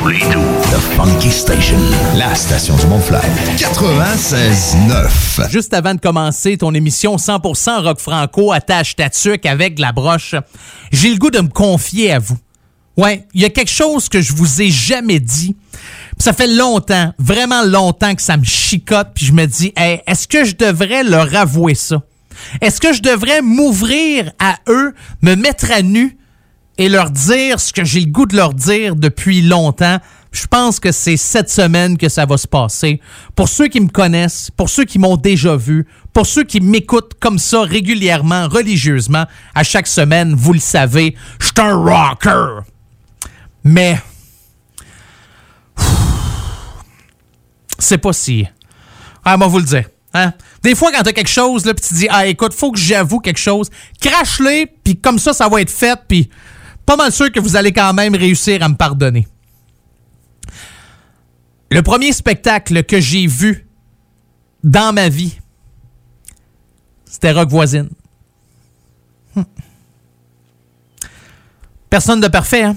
Funky Station, la station du Mont-Fly. 96.9. Juste avant de commencer ton émission 100% rock franco, attache ta tuque avec la broche, j'ai le goût de me confier à vous. Ouais, il y a quelque chose que je vous ai jamais dit. ça fait longtemps, vraiment longtemps que ça me chicote, puis je me dis, est-ce que je devrais leur avouer ça? Est-ce que je devrais m'ouvrir à eux, me mettre à nu et leur dire ce que j'ai le goût de leur dire depuis longtemps? Je pense que c'est cette semaine que ça va se passer. Pour ceux qui me connaissent, pour ceux qui m'ont déjà vu, pour ceux qui m'écoutent comme ça régulièrement, religieusement, à chaque semaine, vous le savez, je un rocker. Mais c'est pas si. Ah, moi, vous le dire. Hein? Des fois, quand t'as quelque chose, là, pis tu dis, ah, écoute, faut que j'avoue quelque chose, crache-les, puis comme ça, ça va être fait, puis pas mal sûr que vous allez quand même réussir à me pardonner. Le premier spectacle que j'ai vu dans ma vie, c'était Rock Voisine. Personne de parfait, hein?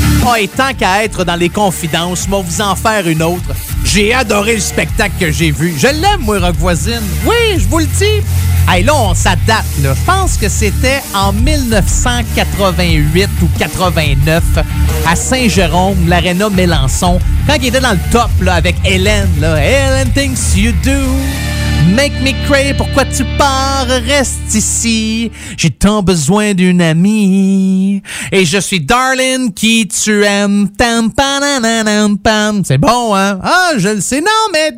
Et tant qu'à être dans les confidences, moi vous en faire une autre. J'ai adoré le spectacle que j'ai vu. Je l'aime, moi, Rock Voisine. Oui, je vous le dis. Hey, là, ça date, là. Je pense que c'était en 1988 ou 89 à Saint-Jérôme, l'Arena Mélenchon, quand il était dans le top, là, avec Hélène, là. Hélène thinks you do. Make me cray, pourquoi tu pars? Reste ici. J'ai tant besoin d'une amie. Et je suis Darling qui tu aimes. C'est bon, hein? Ah, je le sais. Non, mais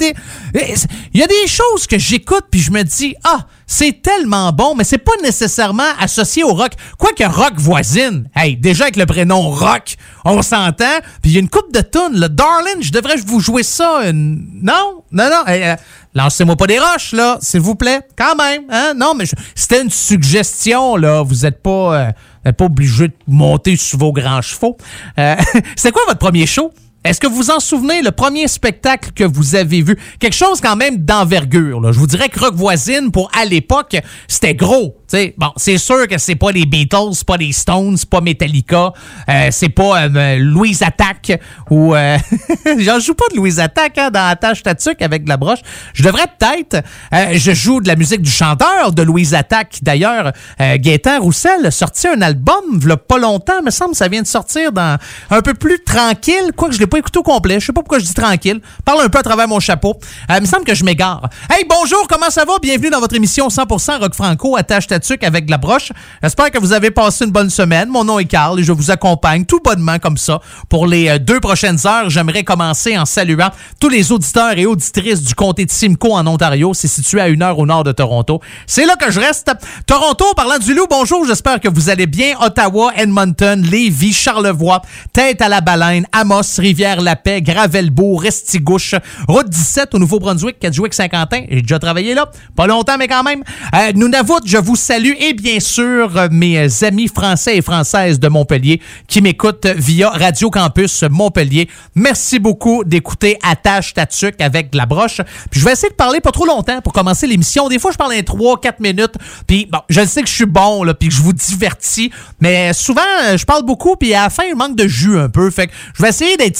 il y a des choses que j'écoute puis je me dis, ah, c'est tellement bon, mais c'est pas nécessairement associé au rock. Quoique rock voisine. Hey, déjà avec le prénom rock, on s'entend. Puis il y a une coupe de tunes. Le Darling, je devrais vous jouer ça. Non? Non, non. Euh, Lancez-moi pas des roches, là, s'il vous plaît. Quand même, hein? Non, mais c'était une suggestion, là. Vous êtes pas, euh, pas obligé de monter sur vos grands chevaux. Euh, c'était quoi votre premier show? Est-ce que vous en souvenez, le premier spectacle que vous avez vu? Quelque chose quand même d'envergure. Je vous dirais que Rock Voisine, pour à l'époque, c'était gros bon, c'est sûr que c'est pas les Beatles, c'est pas les Stones, c'est pas Metallica, euh, c'est pas euh, Louise Attack ou euh, j'en joue pas de Louise Attack hein, dans Attache Tatuc avec de la broche. Je devrais peut-être je joue de la musique du chanteur de Louise Attack d'ailleurs Gaëtan Roussel a sorti un album il pas longtemps, me semble ça vient de sortir dans un peu plus tranquille, quoique je l'ai pas écouté complet, je sais pas pourquoi je dis tranquille. Parle un peu à travers mon chapeau. il me semble que je m'égare. Hey, bonjour, comment ça va? Bienvenue dans votre émission 100% rock franco Attache Tatuc avec la broche. J'espère que vous avez passé une bonne semaine. Mon nom est Carl et je vous accompagne tout bonnement comme ça pour les euh, deux prochaines heures. J'aimerais commencer en saluant tous les auditeurs et auditrices du comté de Simcoe en Ontario. C'est situé à une heure au nord de Toronto. C'est là que je reste. Toronto, parlant du loup, bonjour. J'espère que vous allez bien. Ottawa, Edmonton, Lévis, Charlevoix, Tête à la Baleine, Amos, Rivière-la-Paix, Gravelbourg, Restigouche, Route 17 au Nouveau-Brunswick, Kedgewick-Saint-Quentin. J'ai déjà travaillé là. Pas longtemps, mais quand même. Euh, Nunavut, je vous salue et bien sûr euh, mes amis français et françaises de Montpellier qui m'écoutent via Radio Campus Montpellier. Merci beaucoup d'écouter Attache Tatuc avec la broche. Puis je vais essayer de parler pas trop longtemps pour commencer l'émission. Des fois, je parle en 3-4 minutes. Puis bon, je sais que je suis bon, là, puis que je vous divertis. Mais souvent, euh, je parle beaucoup, puis à la fin, il manque de jus un peu. Fait que je vais essayer d'être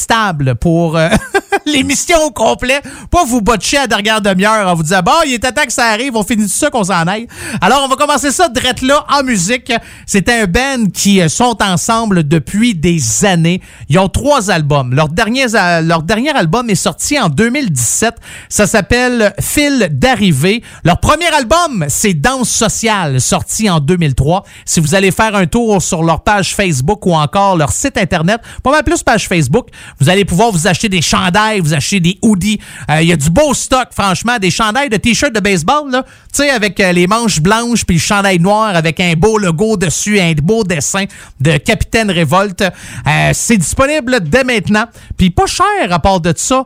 pour euh, l'émission au complet. Pas vous botcher à dernière demi-heure en vous disant, bon, il est temps que ça arrive, on finit ça qu'on s'en aille. Alors, on va commencer ça, drette là, en musique. C'est un band qui euh, sont ensemble depuis des années. Ils ont trois albums. Leur dernier, leur dernier album est sorti en 2017. Ça s'appelle Fil d'arrivée. Leur premier album, c'est Danse sociale, sorti en 2003. Si vous allez faire un tour sur leur page Facebook ou encore leur site internet, pas mal plus page Facebook, Vous allez pouvoir vous acheter des chandails, vous acheter des hoodies. Euh, Il y a du beau stock, franchement, des chandails de t-shirts de baseball, là. Tu sais, avec euh, les manches blanches puis le chandail noir avec un beau logo dessus, un beau dessin de Capitaine Révolte. Euh, c'est disponible dès maintenant. Puis pas cher à part de ça.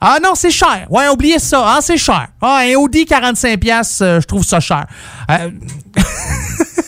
Ah non, c'est cher. Ouais, oubliez ça. Ah, c'est cher. Ah, un Audi 45$, pièces, je trouve ça cher. Euh...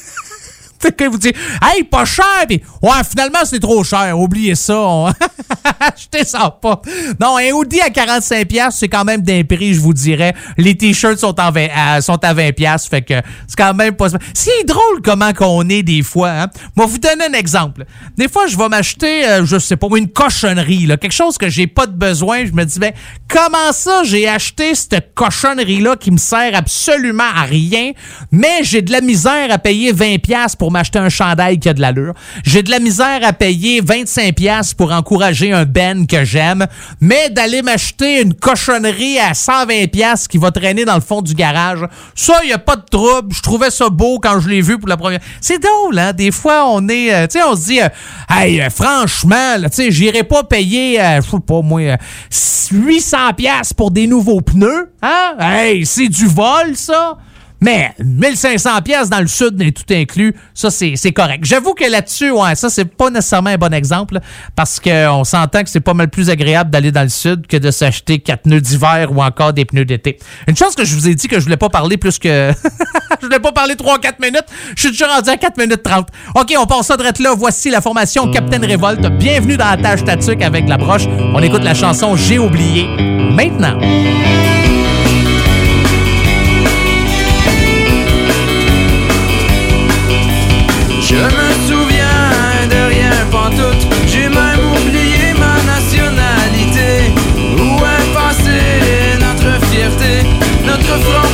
que vous dites, hey, pas cher, puis ouais, finalement, c'est trop cher, oubliez ça, achetez ça pas. Non, un Audi à 45$, c'est quand même d'un prix, je vous dirais. Les t-shirts sont, en 20, euh, à 20$, fait que c'est quand même pas... C'est drôle comment qu'on est des fois, hein. Moi, vous donner un exemple. Des fois, je vais m'acheter, euh, je sais pas, une cochonnerie, là, quelque chose que j'ai pas de besoin, je me dis, ben, comment ça, j'ai acheté cette cochonnerie-là qui me sert absolument à rien, mais j'ai de la misère à payer 20$ pour m'acheter un chandail qui a de l'allure. J'ai de la misère à payer 25$ pour encourager un Ben que j'aime, mais d'aller m'acheter une cochonnerie à 120$ qui va traîner dans le fond du garage, ça, il a pas de trouble. Je trouvais ça beau quand je l'ai vu pour la première. C'est drôle, hein? Des fois, on est, euh, tu sais, on se dit, euh, hey, euh, franchement, tu sais, j'irai pas payer, je sais pas moi, 800$ pour des nouveaux pneus, hein? Hey, c'est du vol, ça? Mais 1500 pièces dans le sud n'est tout inclus, ça c'est correct. J'avoue que là-dessus, ouais, ça c'est pas nécessairement un bon exemple parce qu'on s'entend que c'est pas mal plus agréable d'aller dans le sud que de s'acheter quatre pneus d'hiver ou encore des pneus d'été. Une chose que je vous ai dit que je voulais pas parler plus que je voulais pas parler 3 4 minutes, je suis déjà rendu à 4 minutes 30. OK, on passe ça direct là. Voici la formation Captain Révolte. Bienvenue dans la tâche tatuc avec la broche. On écoute la chanson J'ai oublié maintenant. Je me souviens de rien pantoute. J'ai même oublié ma nationalité. Où est passée notre fierté Notre franc-parler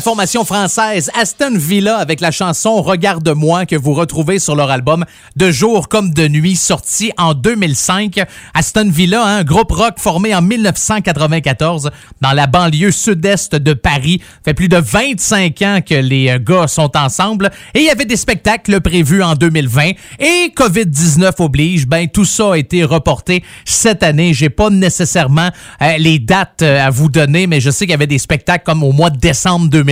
la formation française Aston Villa avec la chanson Regarde-moi que vous retrouvez sur leur album De jour comme de nuit sorti en 2005. Aston Villa, un hein, groupe rock formé en 1994 dans la banlieue sud-est de Paris. fait plus de 25 ans que les euh, gars sont ensemble et il y avait des spectacles prévus en 2020 et Covid-19 oblige, ben tout ça a été reporté cette année. J'ai pas nécessairement euh, les dates euh, à vous donner, mais je sais qu'il y avait des spectacles comme au mois de décembre 2020.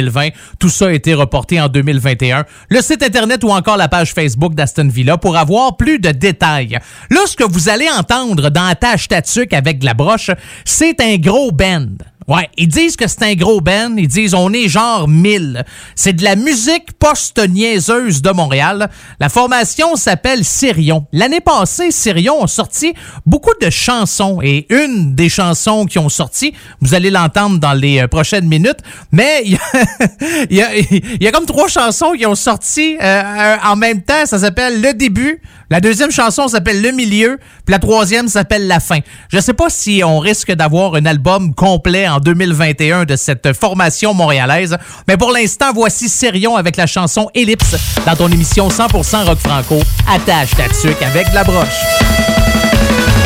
Tout ça a été reporté en 2021. Le site Internet ou encore la page Facebook d'Aston Villa pour avoir plus de détails. Là, ce que vous allez entendre dans Attache Tatuc avec de la broche, c'est un gros band. Ouais, ils disent que c'est un gros band. Ils disent on est genre 1000. C'est de la musique post-niaiseuse de Montréal. La formation s'appelle Sirion. L'année passée, Sirion a sorti beaucoup de chansons et une des chansons qui ont sorti, vous allez l'entendre dans les euh, prochaines minutes, mais il y, a, comme trois chansons qui ont sorti euh, en même temps. Ça s'appelle Le Début. La deuxième chanson s'appelle Le Milieu. Puis la troisième s'appelle La Fin. Je sais pas si on risque d'avoir un album complet en 2021 de cette formation montréalaise. Mais pour l'instant, voici Sirion avec la chanson Ellipse dans ton émission 100% rock franco. Attache ta tuque avec la broche.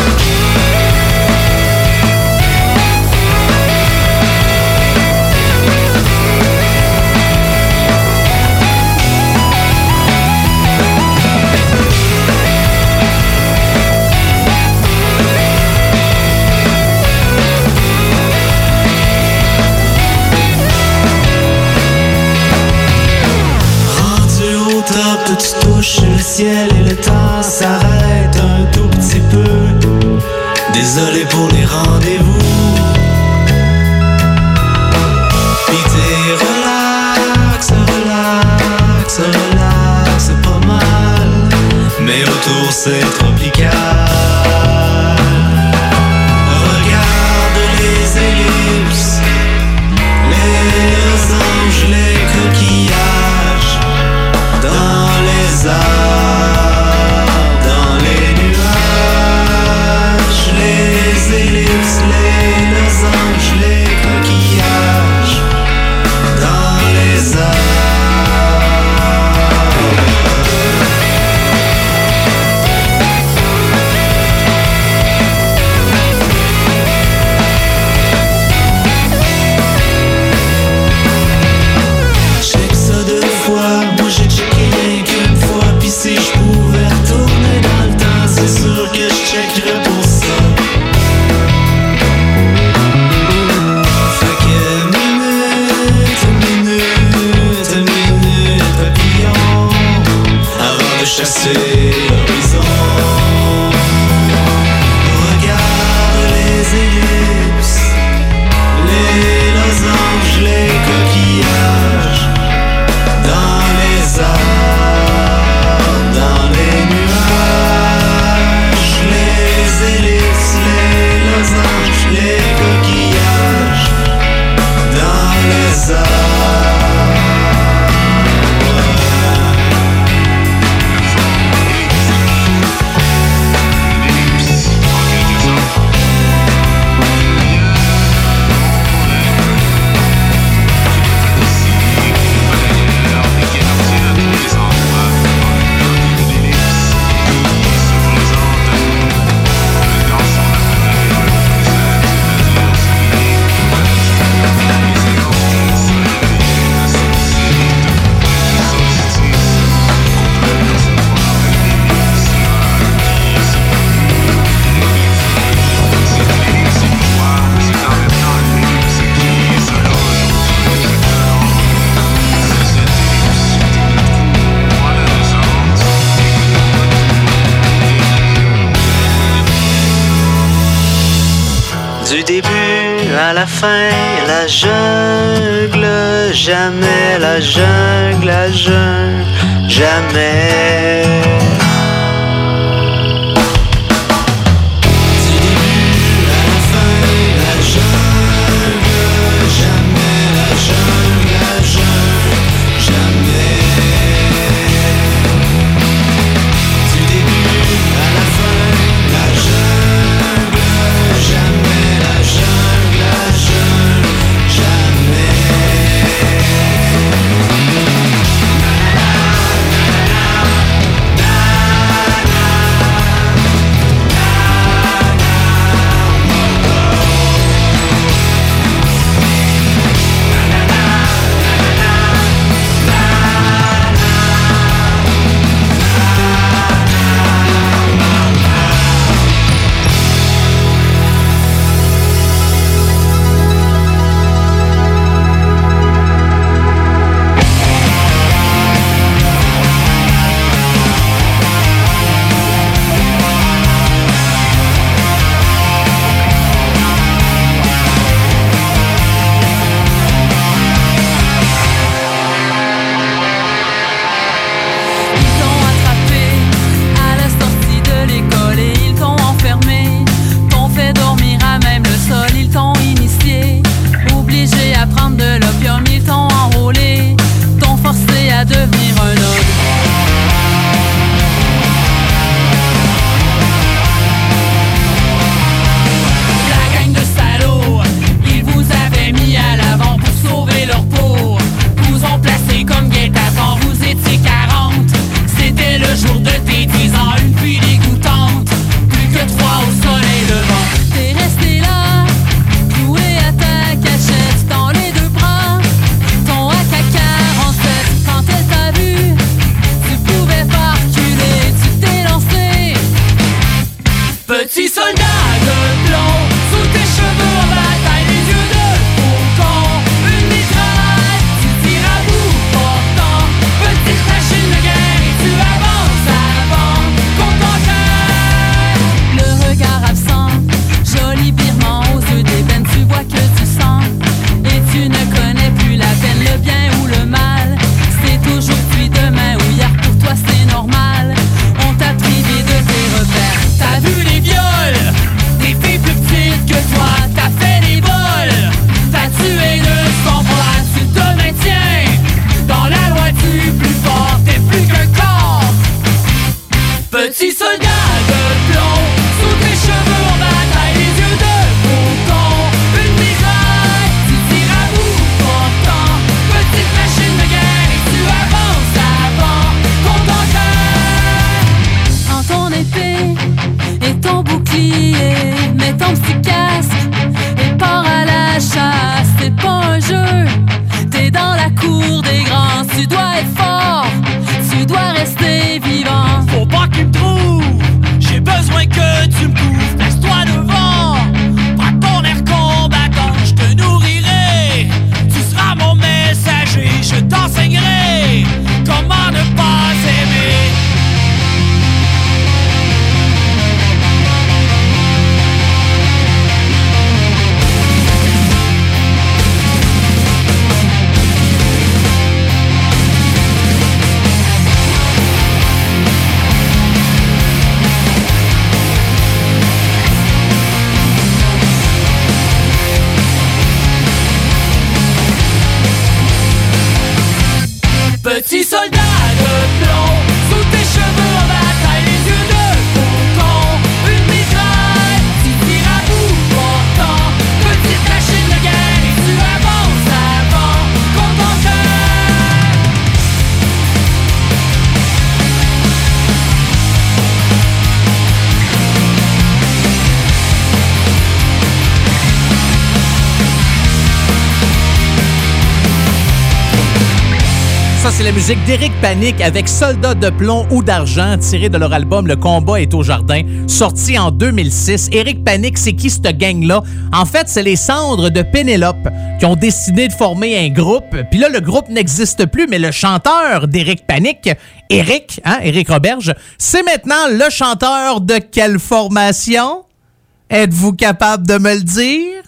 Autour Du début à la fin, la jungle, jamais la jungle, la jungle, jamais. Musique d'Éric Panic avec Soldats de plomb ou d'argent tiré de leur album Le combat est au jardin, sorti en 2006. Éric Panic, c'est qui cette gang-là? En fait, c'est les cendres de Pénélope qui ont décidé de former un groupe. Puis là, le groupe n'existe plus, mais le chanteur d'Éric Panic, Éric, hein, Éric Roberge, c'est maintenant le chanteur de quelle formation? Êtes-vous capable de me le dire?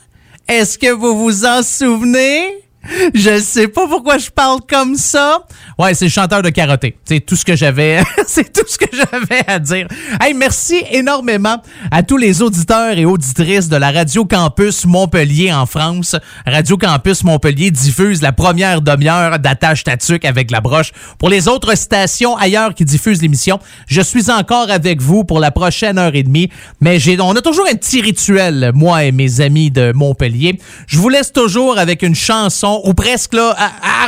Est-ce que vous vous en souvenez? Je sais pas pourquoi je parle comme ça. Ouais, c'est le chanteur de karaté. C'est tout ce que j'avais, c'est tout ce que j'avais à dire. Hey, merci énormément à tous les auditeurs et auditrices de la Radio Campus Montpellier en France. Radio Campus Montpellier diffuse la première demi-heure d'attache tatuc avec la broche. Pour les autres stations ailleurs qui diffusent l'émission, je suis encore avec vous pour la prochaine heure et demie. Mais on a toujours un petit rituel, moi et mes amis de Montpellier. Je vous laisse toujours avec une chanson ou presque là.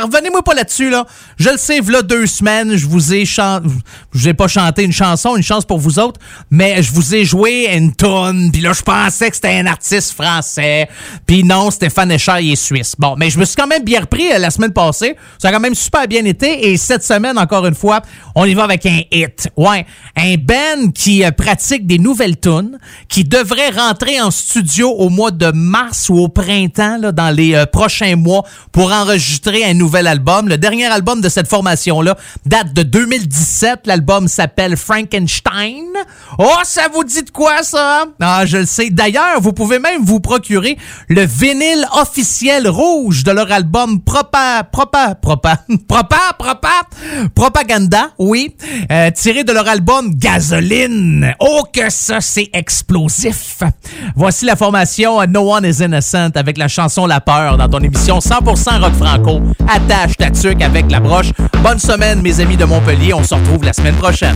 revenez-moi pas là-dessus là. Je le sais, là deux semaines, je vous ai chanté, je vous ai pas chanté une chanson, une chance pour vous autres, mais je vous ai joué une tonne. Puis là, je pensais que c'était un artiste français. Puis non, Stéphane Escher, il est suisse. Bon, mais je me suis quand même bien repris euh, la semaine passée. Ça a quand même super bien été. Et cette semaine, encore une fois, on y va avec un hit. Ouais, un band qui euh, pratique des nouvelles tunes, qui devrait rentrer en studio au mois de mars ou au printemps, là, dans les euh, prochains mois pour enregistrer un nouvel album. Le dernier album de cette formation-là date de 2017. L'album s'appelle Frankenstein. Oh, ça vous dit de quoi, ça? Ah, je le sais. D'ailleurs, vous pouvez même vous procurer le vinyle officiel rouge de leur album Propa... Propa... Propa... Propa... Propa... Propaganda, oui. Euh, tiré de leur album Gasoline. Oh, que ça, c'est explosif. Voici la formation No One is Innocent avec la chanson La Peur dans ton émission 100% rock franco. Attache ta tuque avec la broche. Bonne semaine, mes amis de Montpellier. On se retrouve la semaine prochaine.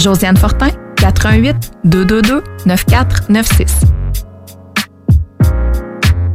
Josiane Fortin, 88 222 9496.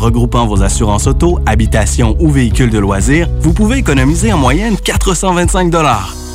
regroupant vos assurances auto, habitation ou véhicules de loisirs, vous pouvez économiser en moyenne 425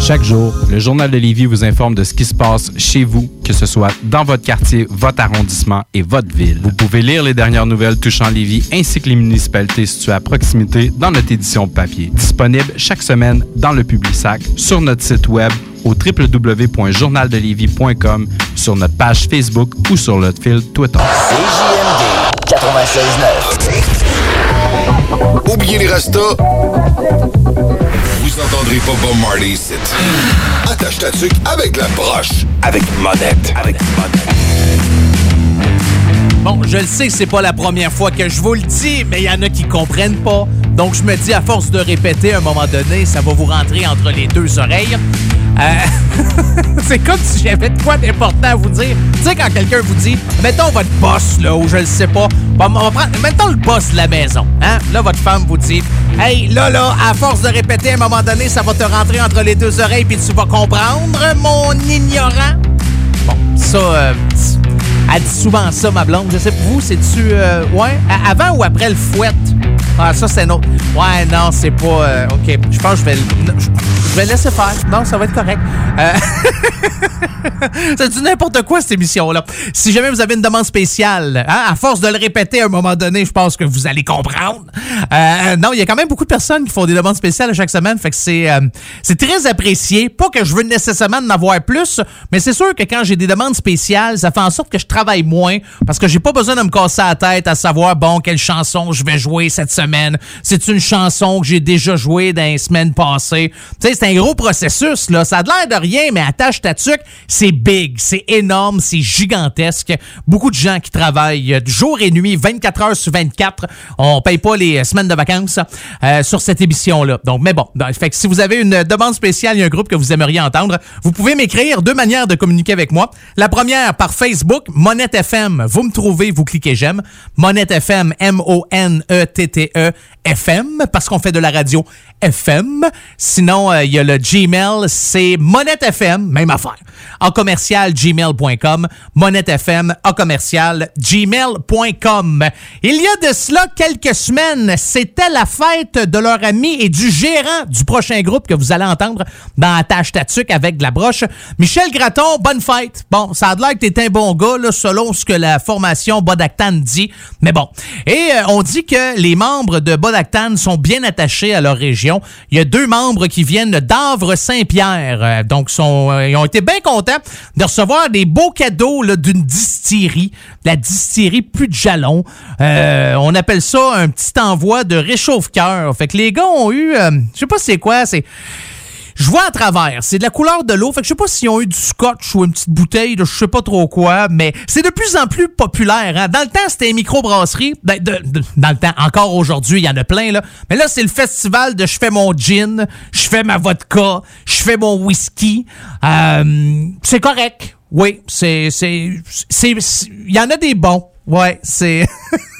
Chaque jour, le Journal de Lévis vous informe de ce qui se passe chez vous, que ce soit dans votre quartier, votre arrondissement et votre ville. Vous pouvez lire les dernières nouvelles touchant Lévis ainsi que les municipalités situées à proximité dans notre édition papier. Disponible chaque semaine dans le Publisac, sur notre site web au www.journaldelévis.com, sur notre page Facebook ou sur notre fil Twitter. CJMD 96.9. Oubliez les restos. Vous entendrez pas Bob Marley ici. Attache ta tuque avec la broche. Avec monette. Avec monette. Bon, je le sais que c'est pas la première fois que je vous le dis, mais il y en a qui comprennent pas. Donc, je me dis, à force de répéter, à un moment donné, ça va vous rentrer entre les deux oreilles. Euh, c'est comme si j'avais de quoi d'important à vous dire. Tu sais, quand quelqu'un vous dit, mettons votre boss, là, ou je le sais pas, on va prendre, mettons le boss de la maison, hein? Là, votre femme vous dit, hey, là, là, à force de répéter, à un moment donné, ça va te rentrer entre les deux oreilles, puis tu vas comprendre, mon ignorant. Bon, ça, euh, elle dit souvent ça, ma blonde. Je sais pas, vous, c'est-tu. Euh, ouais? Avant ou après le fouette? Ah, ça, c'est un autre. Ouais, non, c'est pas. euh, OK. Je pense que je vais. Je vais laisser faire. Non, ça va être correct. Euh, c'est du n'importe quoi, cette émission-là. Si jamais vous avez une demande spéciale, hein, à force de le répéter à un moment donné, je pense que vous allez comprendre. Non, il y a quand même beaucoup de personnes qui font des demandes spéciales à chaque semaine, fait que c'est c'est très apprécié. Pas que je veux nécessairement en avoir plus, mais c'est sûr que quand j'ai des demandes spéciales, ça fait en sorte que je travaille moins parce que j'ai pas besoin de me casser la tête à savoir, bon, quelle chanson je vais jouer cette semaine. C'est une chanson que j'ai déjà jouée dans les semaines passées. Tu sais, c'est un gros processus, là. Ça a l'air de rien, mais attache ta tuque, c'est big, c'est énorme, c'est gigantesque. Beaucoup de gens qui travaillent jour et nuit, 24 heures sur 24. On paye pas les semaines de vacances euh, sur cette émission-là. Donc, mais bon, ben, fait que si vous avez une demande spéciale, il y a un groupe que vous aimeriez entendre, vous pouvez m'écrire deux manières de communiquer avec moi. La première, par Facebook, Monette FM. Vous me trouvez, vous cliquez j'aime. Monette FM, M-O-N-E-T-T-E, FM, parce qu'on fait de la radio FM. Sinon, euh, il y a le Gmail, c'est Monette FM, même affaire. En commercial, gmail.com. Monette FM, en commercial, gmail.com. Il y a de cela quelques semaines, c'était la fête de leur ami et du gérant du prochain groupe que vous allez entendre dans Attache Tatuc avec de la broche. Michel Graton, bonne fête. Bon, ça a l'air que t'es un bon gars, là, selon ce que la formation Bodactan dit. Mais bon. Et euh, on dit que les membres de Bodactan sont bien attachés à leur région. Il y a deux membres qui viennent d'Avre-Saint-Pierre. Euh, donc, euh, ils ont été bien contents de recevoir des beaux cadeaux d'une distillerie. La distillerie Plus de Jalon. on appelle ça un petit envoi de réchauffe-cœur. Fait que les gars ont eu... je sais pas c'est quoi, c'est... Je vois à travers. C'est de la couleur de l'eau. Fait que je sais pas s'ils ont eu du scotch ou une petite bouteille de je sais pas trop quoi, mais c'est de plus en plus populaire. Hein. Dans le temps, c'était une microbrasserie. Ben, dans le temps, encore aujourd'hui, il y en a plein. là. Mais là, c'est le festival de je fais mon gin, je fais ma vodka, je fais mon whisky. Euh, c'est correct. Oui, c'est... Il y en a des bons. Ouais, c'est...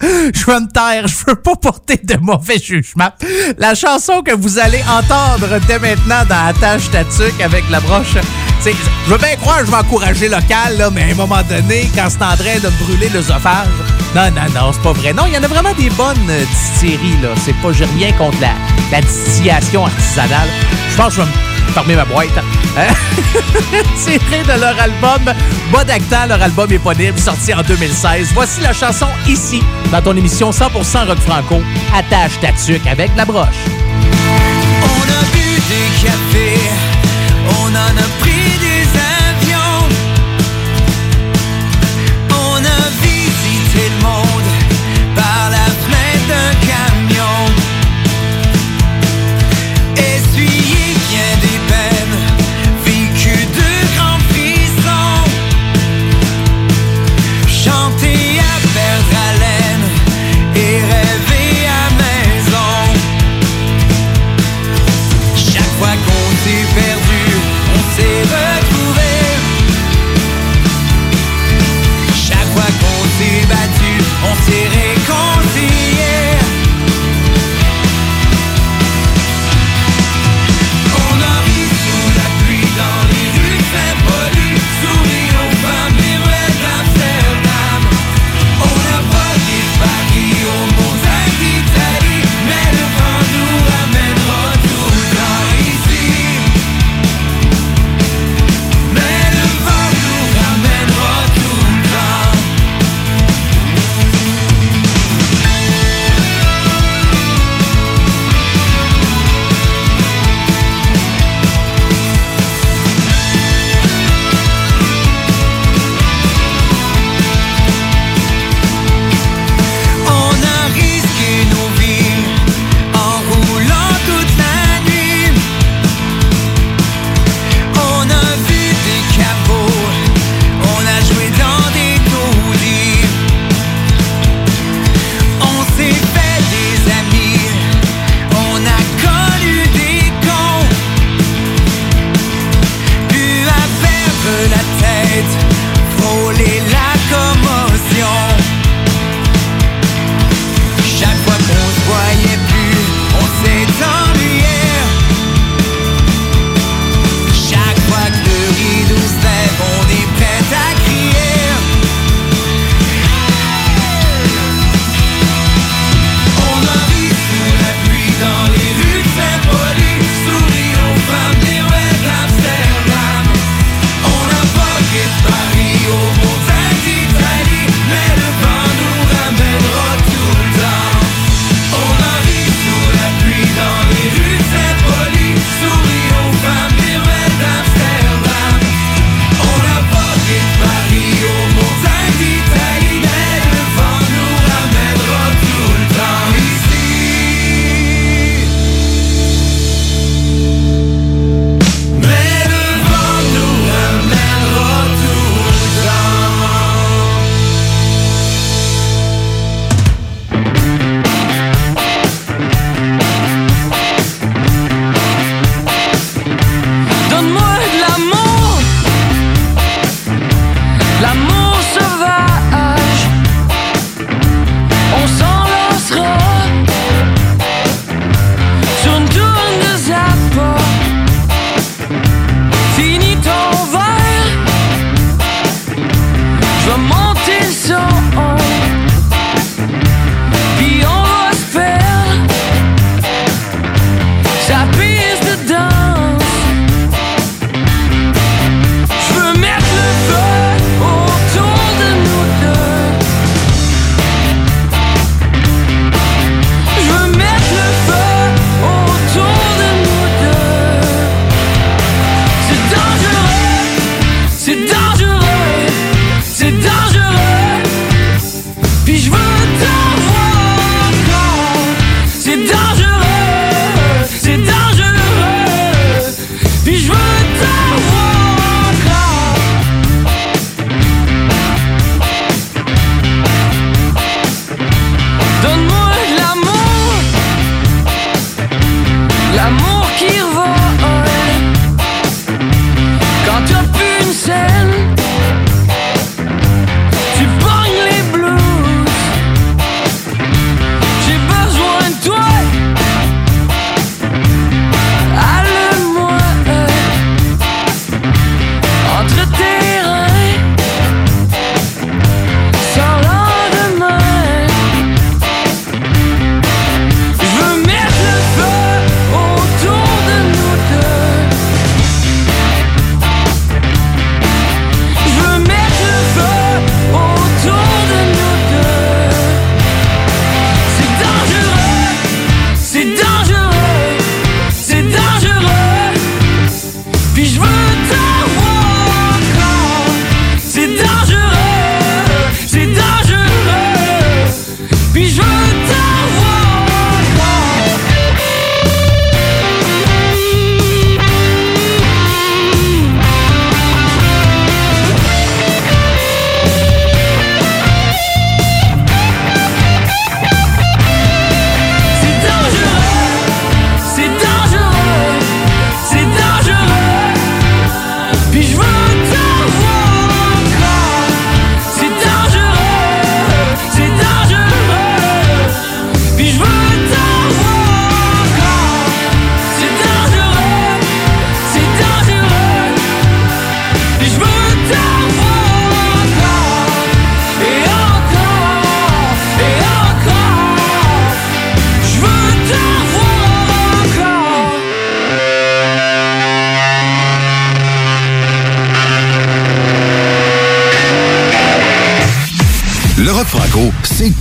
je veux me taire, je veux pas porter de mauvais jugement. La chanson que vous allez entendre dès maintenant dans Attache Tatuc avec la broche, c'est, je veux bien croire que je vais encourager local, là, mais à un moment donné, quand c'est en train de me brûler l'œsophage, non, non, non, c'est pas vrai. Non, il y en a vraiment des bonnes euh, distilleries, là. C'est pas, j'ai rien contre la, la distillation artisanale. Je pense que je vais me fermer ma boîte. Hein? Tiré de leur album Bodacta, leur album éponyme sorti en 2016. Voici la chanson ici, dans ton émission 100% rock franco. Attache ta tuque avec la broche. On a bu des cafés, on en a pris des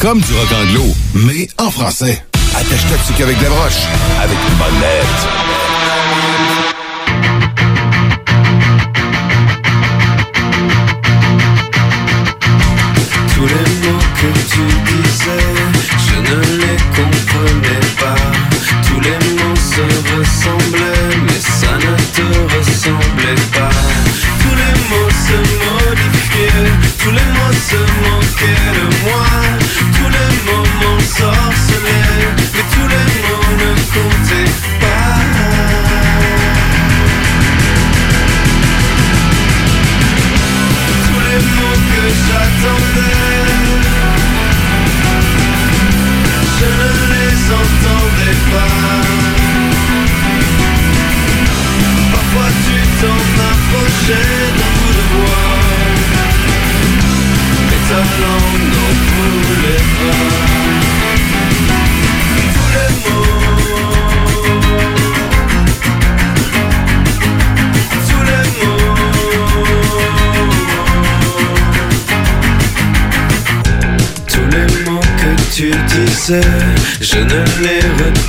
comme du rock anglo, mais en français. Attache toxique avec des broches, avec une bonnette.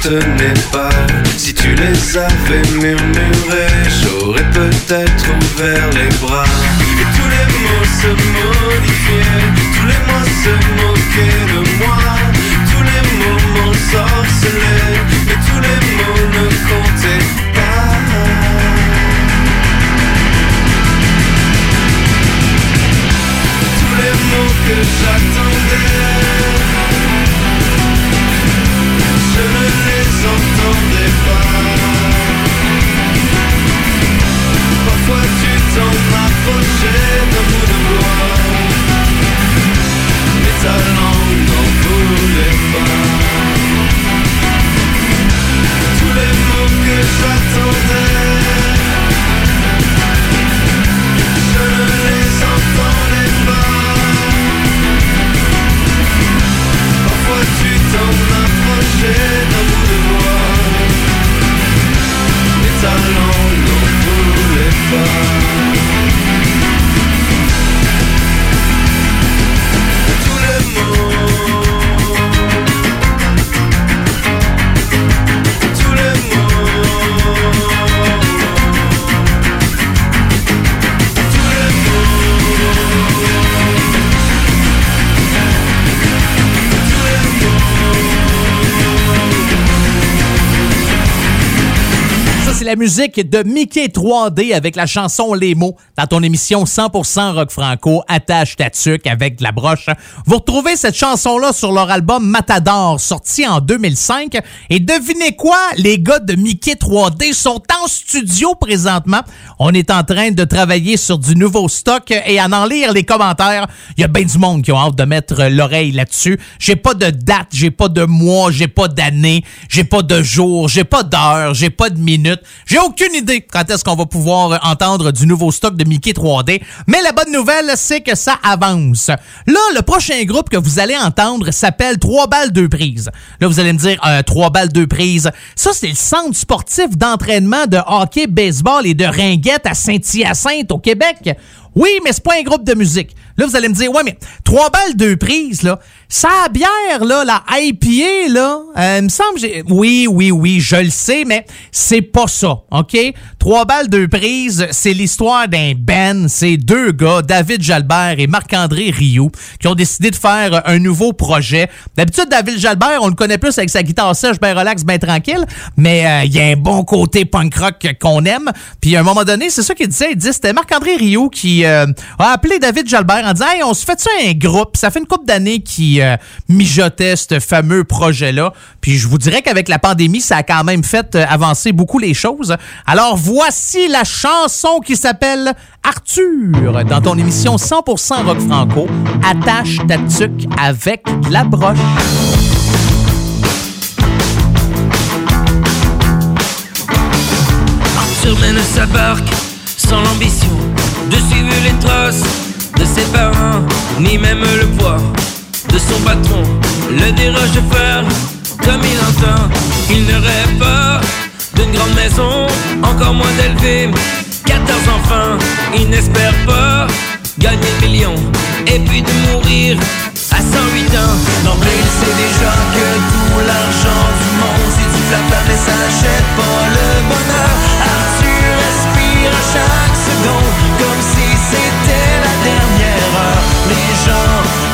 to me. La musique de Mickey 3D avec la chanson Les mots dans ton émission 100% rock franco Attache ta tuque avec de la broche. Vous retrouvez cette chanson-là sur leur album Matador sorti en 2005 et devinez quoi, les gars de Mickey 3D sont en studio présentement. On est en train de travailler sur du nouveau stock et à en lire les commentaires, il y a bien du monde qui ont hâte de mettre l'oreille là-dessus. J'ai pas de date, j'ai pas de mois, j'ai pas d'année, j'ai pas de jour, j'ai pas d'heure, j'ai pas de minute. J'ai aucune idée quand est-ce qu'on va pouvoir entendre du nouveau stock de Mickey 3D. Mais la bonne nouvelle, c'est que ça avance. Là, le prochain groupe que vous allez entendre s'appelle Trois balles deux prises. Là, vous allez me dire euh, Trois balles deux prises. Ça, c'est le centre sportif d'entraînement de hockey, baseball et de ringuette à Saint-Hyacinthe au Québec. Oui, mais c'est pas un groupe de musique. Là, vous allez me dire, ouais, mais trois balles, deux prises, là. Ça bière, là, la IPA, là, euh, il me semble, j'ai... oui, oui, oui, je le sais, mais c'est pas ça, OK? Trois balles, deux prises, c'est l'histoire d'un band. C'est deux gars, David Jalbert et Marc-André Rioux, qui ont décidé de faire un nouveau projet. D'habitude, David Jalbert, on le connaît plus avec sa guitare sèche, bien relax, bien tranquille, mais euh, il y a un bon côté punk rock qu'on aime. Puis à un moment donné, c'est ça qu'il disait, il dit, c'était Marc-André Rioux qui euh, a appelé David Jalbert en disant, hey, on se fait ça un groupe? Ça fait une couple d'années qui euh, mijotait ce fameux projet-là. Puis je vous dirais qu'avec la pandémie, ça a quand même fait euh, avancer beaucoup les choses. Alors voici la chanson qui s'appelle Arthur dans ton émission 100% rock franco. Attache ta tuque avec la broche. Arthur mène sa barque sans l'ambition de suivre les traces de ses parents, ni même le poids de son patron. Le déroge faire comme il entend. Il ne rêve pas d'une grande maison, encore moins d'élever 14 enfants. Il n'espère pas gagner le million et puis de mourir à 108 ans. D'emblée, il sait déjà que tout l'argent du monde, c'est du flafla, mais ça achète pas le bonheur. Arthur respire à chaque seconde, comme si c'était la dernière heure. Les gens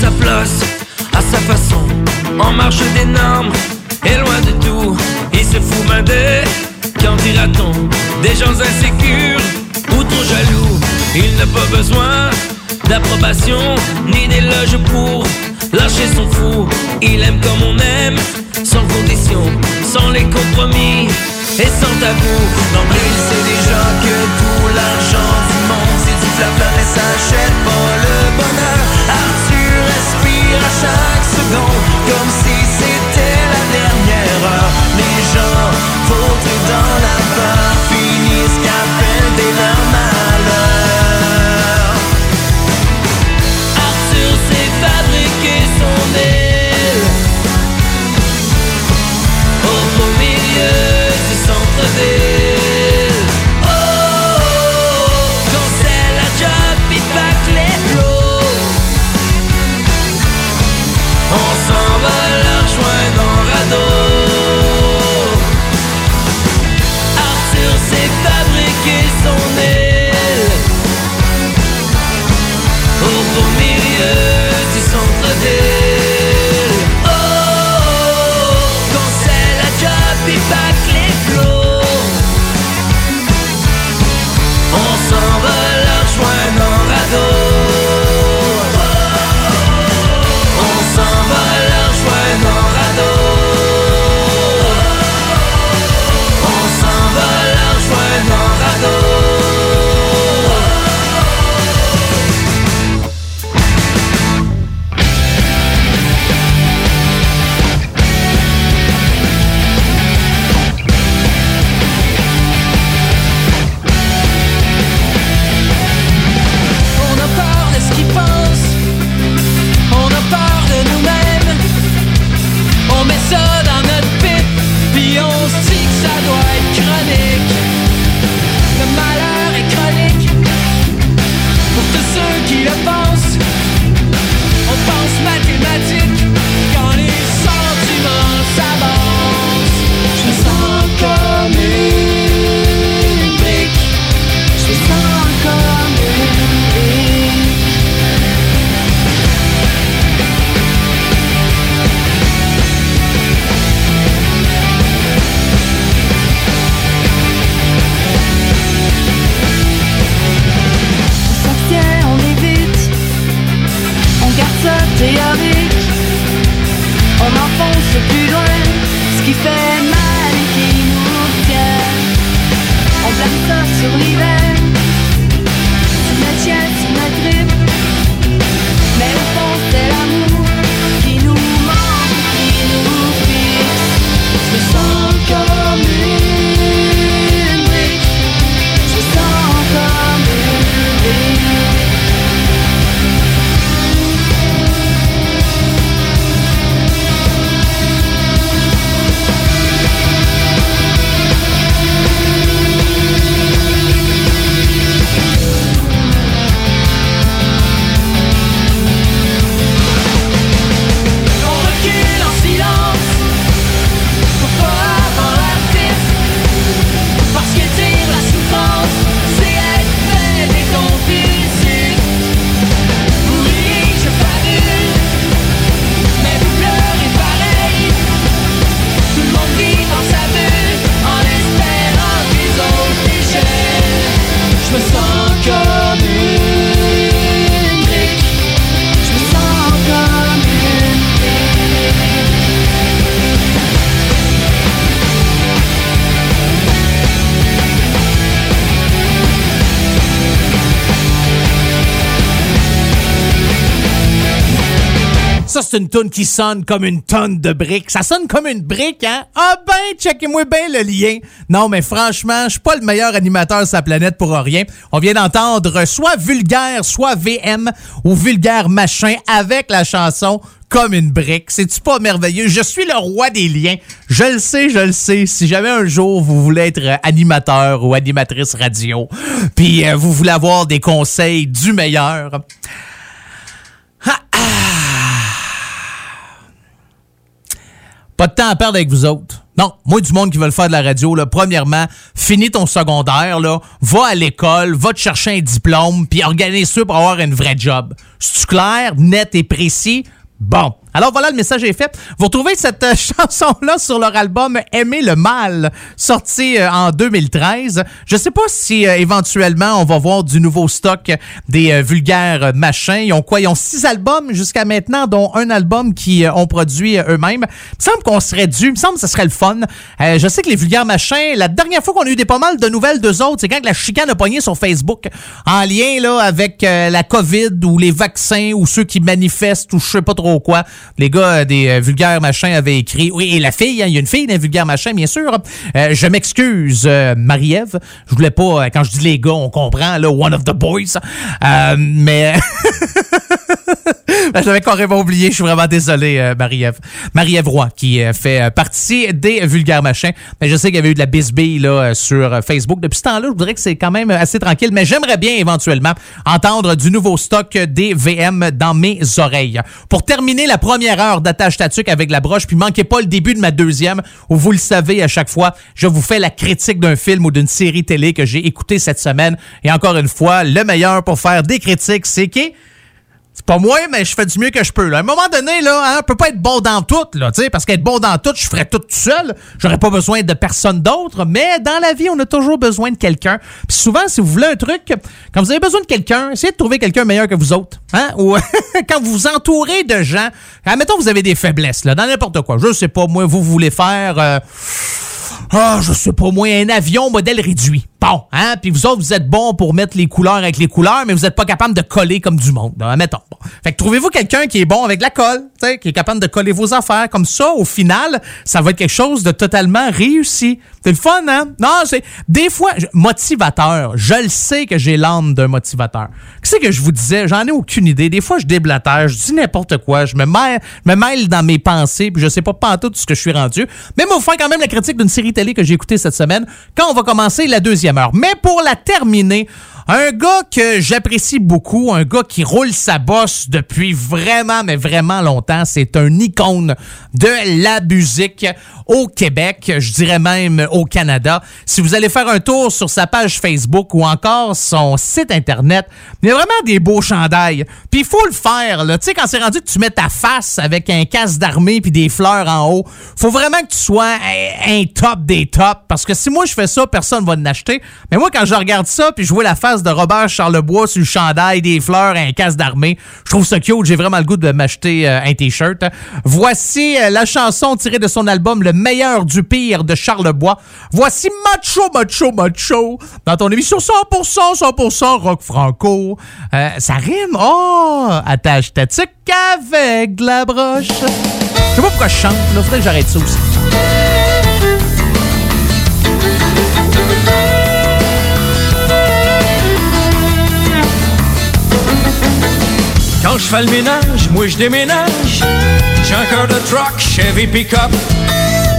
sa place à sa façon, en marge des normes et loin de tout. Il se fout main des, qu'en dira-t-on, des gens insécures ou trop jaloux. Il n'a pas besoin d'approbation ni d'éloge pour lâcher son fou. Il aime comme on aime, sans condition, sans les compromis et sans tabou. D'emblée, il sait déjà que tout l'argent du monde, c'est du flafla, mais ça achète pas le bonheur. À chaque seconde, comme si qui sonne comme une tonne de briques. Ça sonne comme une brique, hein? Ah ben, checkez-moi bien le lien. Non, mais franchement, je suis pas le meilleur animateur sur la planète pour rien. On vient d'entendre soit vulgaire, soit VM ou vulgaire machin avec la chanson comme une brique. C'est-tu pas merveilleux? Je suis le roi des liens. Je le sais, je le sais. Si jamais un jour vous voulez être animateur ou animatrice radio, puis euh, vous voulez avoir des conseils du meilleur, ah, ah. Pas de temps à perdre avec vous autres. Non, moi, du monde qui veut le faire de la radio, là, premièrement, finis ton secondaire, là, va à l'école, va te chercher un diplôme, puis organise ça pour avoir un vrai job. C'est clair, net et précis? Bon. Alors voilà, le message est fait. Vous retrouvez cette euh, chanson-là sur leur album Aimer le mal, sorti euh, en 2013. Je sais pas si euh, éventuellement on va voir du nouveau stock des vulgaires machins. Ils ont quoi? Ils ont six albums jusqu'à maintenant, dont un album qui ont produit eux-mêmes. Il me semble qu'on serait dû, il me semble que ce serait le fun. je sais que les vulgaires machins, la dernière fois qu'on a eu des pas mal de nouvelles d'eux autres, c'est quand la chicane a pogné sur Facebook en lien là avec la COVID ou les vaccins ou ceux qui manifestent ou je sais pas trop quoi les gars euh, des euh, vulgaires machins avaient écrit. Oui, et la fille, hein, il y a une fille d'un vulgaire machin, bien sûr. Euh, je m'excuse, Marie-Ève. Je voulais pas, quand je dis les gars, on comprend, là, one of the boys. mais. Ben, j'avais carrément oublié, je suis vraiment désolé, Marie-Ève. Marie-Ève Roy, qui fait partie des vulgaires machins. Mais je sais qu'il y avait eu de la bisbille là, sur Facebook. Depuis ce temps-là, je voudrais que c'est quand même assez tranquille, mais j'aimerais bien éventuellement entendre du nouveau stock des VM dans mes oreilles. Pour terminer la première heure d'attache tatuc avec la broche, puis manquez pas le début de ma deuxième, où vous le savez à chaque fois, je vous fais la critique d'un film ou d'une série télé que j'ai écouté cette semaine. Et encore une fois, le meilleur pour faire des critiques, c'est qui? C'est pas moi, mais je fais du mieux que je peux. Là. À un moment donné, là, hein, on peut pas être bon dans tout, là, parce qu'être bon dans tout, je ferais tout, tout seul. J'aurais pas besoin de personne d'autre. Mais dans la vie, on a toujours besoin de quelqu'un. Puis souvent, si vous voulez un truc, quand vous avez besoin de quelqu'un, essayez de trouver quelqu'un meilleur que vous autres. Hein? Ou quand vous vous entourez de gens, admettons vous avez des faiblesses, là, dans n'importe quoi. Je sais pas, moi, vous voulez faire... Euh, ah, je sais pas moi, un avion modèle réduit. Bon, hein? Puis vous autres, vous êtes bons pour mettre les couleurs avec les couleurs, mais vous n'êtes pas capable de coller comme du monde. Hein, mettons. Bon. Fait que trouvez-vous quelqu'un qui est bon avec la colle, qui est capable de coller vos affaires? Comme ça, au final, ça va être quelque chose de totalement réussi. C'est le fun, hein? Non, c'est. Des fois, motivateur. Je le sais que j'ai l'âme d'un motivateur. Qu'est-ce que je vous disais? J'en ai aucune idée. Des fois, je déblatère, je dis n'importe quoi, je me mêle, me mêle dans mes pensées, puis je sais pas pas tout ce que je suis rendu. Mais moi, vous faire quand même la critique d'une série télé que j'ai écoutée cette semaine quand on va commencer la deuxième Mais pour la terminer, un gars que j'apprécie beaucoup, un gars qui roule sa bosse depuis vraiment, mais vraiment longtemps. C'est un icône de la musique au Québec, je dirais même au Canada. Si vous allez faire un tour sur sa page Facebook ou encore son site Internet, il y a vraiment des beaux chandails. Puis il faut le faire, là. Tu sais, quand c'est rendu que tu mets ta face avec un casque d'armée puis des fleurs en haut, faut vraiment que tu sois un, top des tops. Parce que si moi je fais ça, personne va l'acheter. Mais moi, quand je regarde ça puis je vois la face de Robert Charlebois sur le chandail, des fleurs, un casque d'armée. Je trouve ça cute. J'ai vraiment le goût de m'acheter euh, un t-shirt. Voici euh, la chanson tirée de son album Le meilleur du pire de Charlebois. Voici Macho, Macho, Macho dans ton émission 100%, 100% rock franco. Euh, ça rime. Oh, attache ta tique avec la broche. Je sais pas pourquoi je chante. Là, faudrait que j'arrête ça aussi. Fais le ménage, moi je déménage. J'ai un cœur de truck, Chevy pick-up.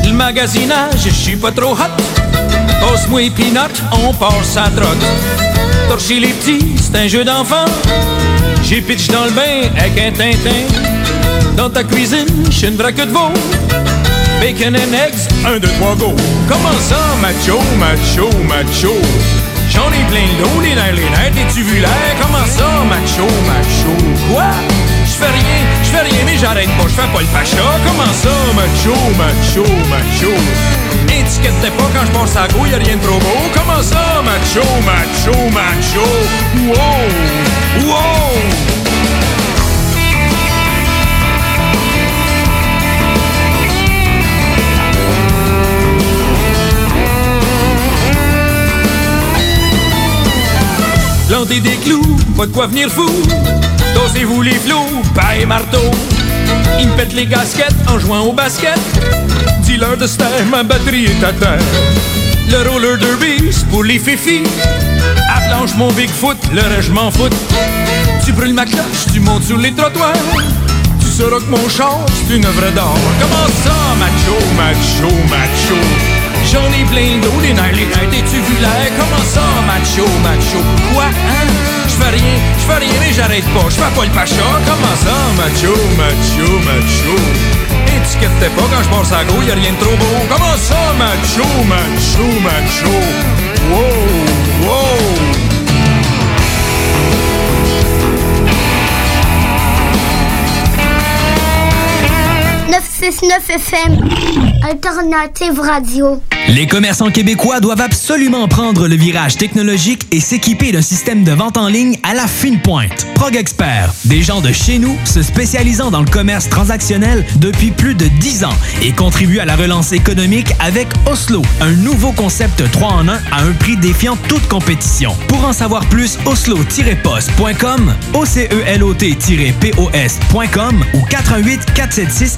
Le magasinage, je suis pas trop hot. Passe-moi peanut, on passe à drogue. Torcher les petits, c'est un jeu d'enfant. J'ai pitch dans le bain avec un tintin. Dans ta cuisine, j'suis une vraie de veau. Bacon and eggs, un, deux, trois, go. Comment ça, macho, macho, macho? J'en ai plein dos, les nerfs, les nerfs, t'es-tu vu l'air? Comment ça, macho, macho? Quoi? J'fais rien, j'fais rien, mais j'arrête pas, j'fais pas le facha. Comment ça, macho, macho, macho? Étiquette pas quand j'passe à go, y'a rien de trop beau. Comment ça, macho, macho, macho? Wow! Wow! Planter des clous, pas de quoi venir fou. Dosez-vous les flots, paille marteau. Il me pète les gasquettes en jouant au basket. Dis-leur de se taire, ma batterie est à terre. Le roller derby, c'est pour les fifis. À planche mon Bigfoot, le reste m'en fout. Tu brûles ma cloche, tu montes sur les trottoirs. Tu sauras que mon char, c'est une œuvre d'art. Comment ça, macho, macho, macho? J'en ai plein d'eau, les nerfs, les nerfs, t'es-tu vu l'air? Comment ça, macho, macho? Quoi, hein? J'fais rien, j'fais rien, mais j'arrête pas. J'fais pas le pacha. Comment ça, macho, macho, macho? Étiquette pas quand j'passe à go, y'a rien de trop beau. Comment ça, macho, macho, macho? Wow, wow! 969 FM, Alternative Radio. Les commerçants québécois doivent absolument prendre le virage technologique et s'équiper d'un système de vente en ligne à la fine pointe. Prog Expert, des gens de chez nous se spécialisant dans le commerce transactionnel depuis plus de 10 ans et contribuent à la relance économique avec Oslo, un nouveau concept 3 en 1 à un prix défiant toute compétition. Pour en savoir plus, oslo-post.com, OCELOT-POS.com ou 88 476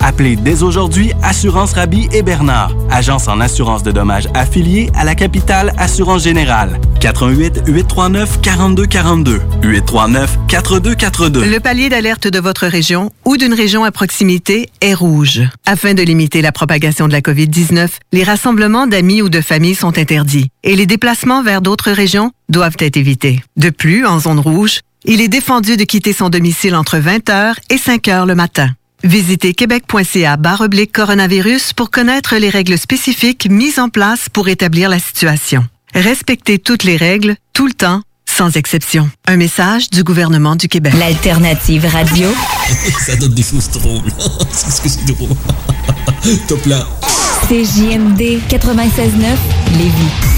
Appelez dès aujourd'hui Assurance Rabi et Bernard, agence en assurance de dommages affiliée à la capitale Assurance Générale. 88 839 4242 839 4242. Le palier d'alerte de votre région ou d'une région à proximité est rouge. Afin de limiter la propagation de la COVID-19, les rassemblements d'amis ou de familles sont interdits et les déplacements vers d'autres régions doivent être évités. De plus, en zone rouge, il est défendu de quitter son domicile entre 20h et 5h le matin. Visitez québec.ca oblique coronavirus pour connaître les règles spécifiques mises en place pour établir la situation. Respectez toutes les règles, tout le temps, sans exception. Un message du gouvernement du Québec. L'alternative radio. Ça donne des choses drôles. c'est que c'est drôle. Top là. CJMD 96.9 Lévis.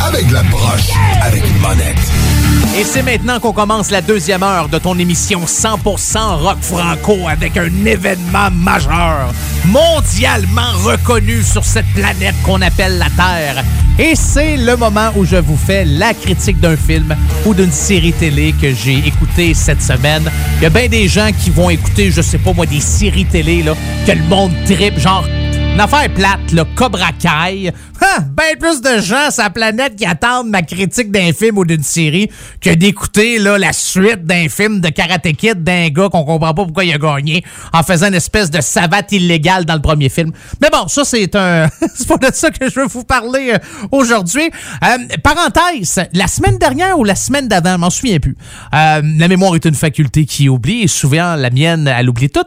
Avec la broche, avec une monette. Et c'est maintenant qu'on commence la deuxième heure de ton émission 100% rock franco avec un événement majeur, mondialement reconnu sur cette planète qu'on appelle la Terre. Et c'est le moment où je vous fais la critique d'un film ou d'une série télé que j'ai écouté cette semaine. Il y a bien des gens qui vont écouter, je sais pas moi, des séries télé là, que le monde trip, genre une affaire plate, le Cobra Kai. Hein, ben plus de gens sur la planète qui attendent ma critique d'un film ou d'une série que d'écouter la suite d'un film de Karate Kid d'un gars qu'on comprend pas pourquoi il a gagné en faisant une espèce de savate illégale dans le premier film. Mais bon, ça c'est un... c'est pas de ça que je veux vous parler euh, aujourd'hui. Euh, parenthèse, la semaine dernière ou la semaine d'avant, je m'en souviens plus. Euh, la mémoire est une faculté qui oublie et souvent la mienne, elle oublie tout.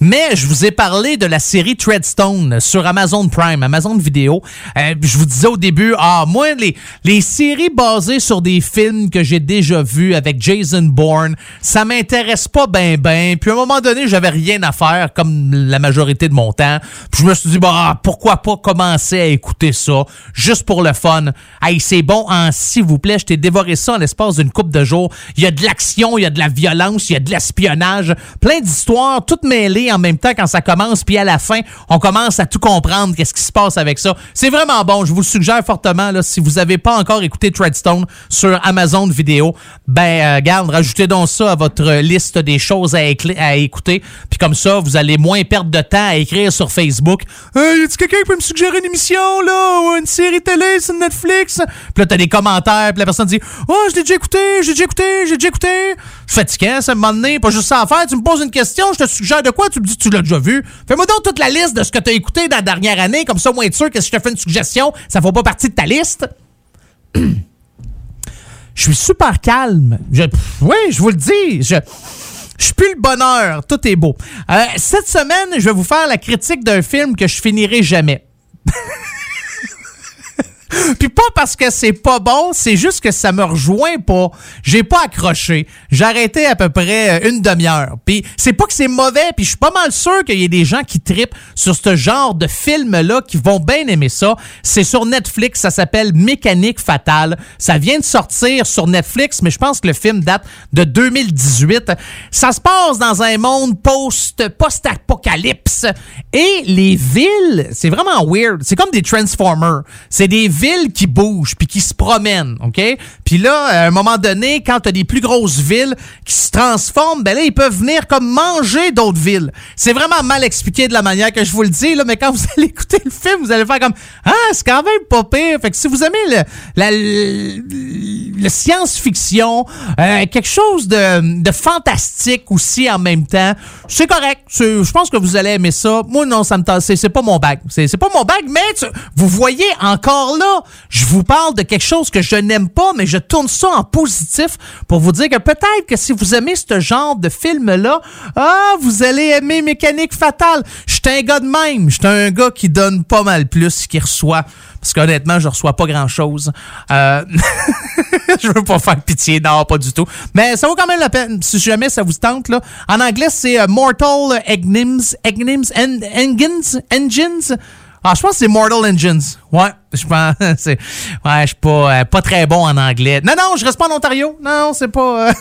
Mais je vous ai parlé de la série Treadstone sur Amazon Prime, Amazon Vidéo. Euh, je vous disais au début, ah, moi, les, les séries basées sur des films que j'ai déjà vus avec Jason Bourne, ça m'intéresse pas ben ben. Puis à un moment donné, j'avais rien à faire, comme la majorité de mon temps. Puis je me suis dit, bah, pourquoi pas commencer à écouter ça, juste pour le fun. Hey, c'est bon, en s'il vous plaît, je t'ai dévoré ça en l'espace d'une coupe de jours. Il y a de l'action, il y a de la violence, il y a de l'espionnage, plein d'histoires, toutes mêlées en même temps quand ça commence, puis à la fin, on commence à tout comprendre qu'est-ce qui se passe avec ça. C'est vraiment bon. Je vous le suggère fortement. Là, si vous n'avez pas encore écouté Treadstone sur Amazon Vidéo, ben, euh, garde, rajoutez donc ça à votre liste des choses à, écouter. Puis comme ça, vous allez moins perdre de temps à écrire sur Facebook. Hey, y a-tu quelqu'un qui peut me suggérer une émission, là, ou une série télé sur Netflix? Puis là, t'as des commentaires, puis la personne dit, oh, je l'ai déjà écouté, j'ai déjà écouté, j'ai déjà écouté. Fatiguant, ça me donné, pas juste ça à faire. Tu me poses une question, je te suggère de quoi? Tu me dis, tu l'as déjà vu. Fais-moi donc toute la liste de ce que t'as écouté dans la dernière année, comme ça, au moins être sûr que si je te fais une suggestion, ça fait pas partie de ta liste. Je suis super calme. Oui, je vous le dis. Je, je suis plus le bonheur. Tout est beau. Euh, cette semaine, je vais vous faire la critique d'un film que je finirai jamais. Puis pas parce que c'est pas bon, c'est juste que ça me rejoint pas. J'ai pas accroché. J'ai arrêté à peu près euh, une demi-heure. Puis c'est pas que c'est mauvais, puis je suis pas mal sûr qu'il y a des gens qui tripent sur ce genre de film-là qui vont bien aimer ça. C'est sur Netflix, ça s'appelle Mécanique fatale. Ça vient de sortir sur Netflix, mais je pense que le film date de 2018. Ça se passe dans un monde post post-apocalypse et les villes, c'est vraiment weird. C'est comme des Transformers. C'est des villes qui bougent puis qui se promènent, OK? Puis là, à un moment donné, quand tu as des plus grosses villes qui se transforment, ben là ils peuvent venir comme manger d'autres villes. C'est vraiment mal expliqué de la manière que je vous le dis là, mais quand vous allez écouter le film, vous allez faire comme ah, c'est quand même pas pire. Fait que si vous aimez le la, science-fiction, euh, quelque chose de, de fantastique aussi en même temps, c'est correct. Je pense que vous allez aimer ça. Moi, non, ça me. C'est pas mon bag. C'est pas mon bag, mais vous voyez encore là, je vous parle de quelque chose que je n'aime pas, mais je tourne ça en positif pour vous dire que peut-être que si vous aimez ce genre de film-là, ah, vous allez aimer Mécanique Fatale. Je un gars de même. Je suis un gars qui donne pas mal plus qu'il reçoit. Parce qu'honnêtement, je reçois pas grand-chose. Euh, je veux pas faire pitié, non, pas du tout. Mais ça vaut quand même la peine, si jamais ça vous tente. Là. En anglais, c'est euh, Mortal Engines, Engines, En- Engines, Engines. Ah, je pense que c'est Mortal Engines. Ouais, je pense. Ouais, je suis pas, euh, pas très bon en anglais. Non, non, je reste pas en Ontario. Non, c'est pas. euh,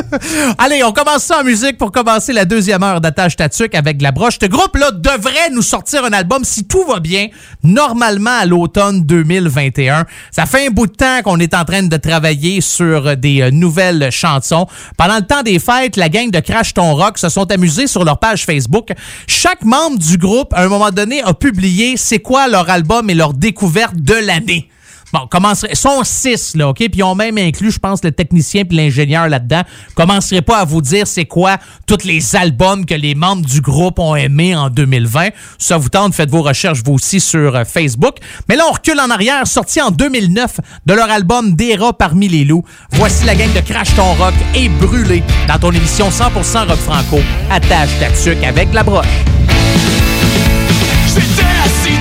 Allez, on commence ça en musique pour commencer la deuxième heure d'attache tatuc avec la broche. Ce groupe-là devrait nous sortir un album si tout va bien, normalement à l'automne 2021. Ça fait un bout de temps qu'on est en train de travailler sur des euh, nouvelles chansons. Pendant le temps des fêtes, la gang de Crash Ton Rock se sont amusés sur leur page Facebook. Chaque membre du groupe, à un moment donné, a publié c'est quoi leur album et leur découverte de l'année. Bon, commencerait, sont six, là, OK? Puis ils ont même inclus, je pense, le technicien puis l'ingénieur là-dedans. Commencerai pas à vous dire c'est quoi tous les albums que les membres du groupe ont aimés en 2020. Si ça vous tente, faites vos recherches, vous aussi, sur euh, Facebook. Mais là, on recule en arrière, sorti en 2009 de leur album Des parmi les loups. Voici la gang de Crash Ton Rock et Brûlé dans ton émission 100% Rock Franco. Attache ta tuque avec la broche. J'étais assis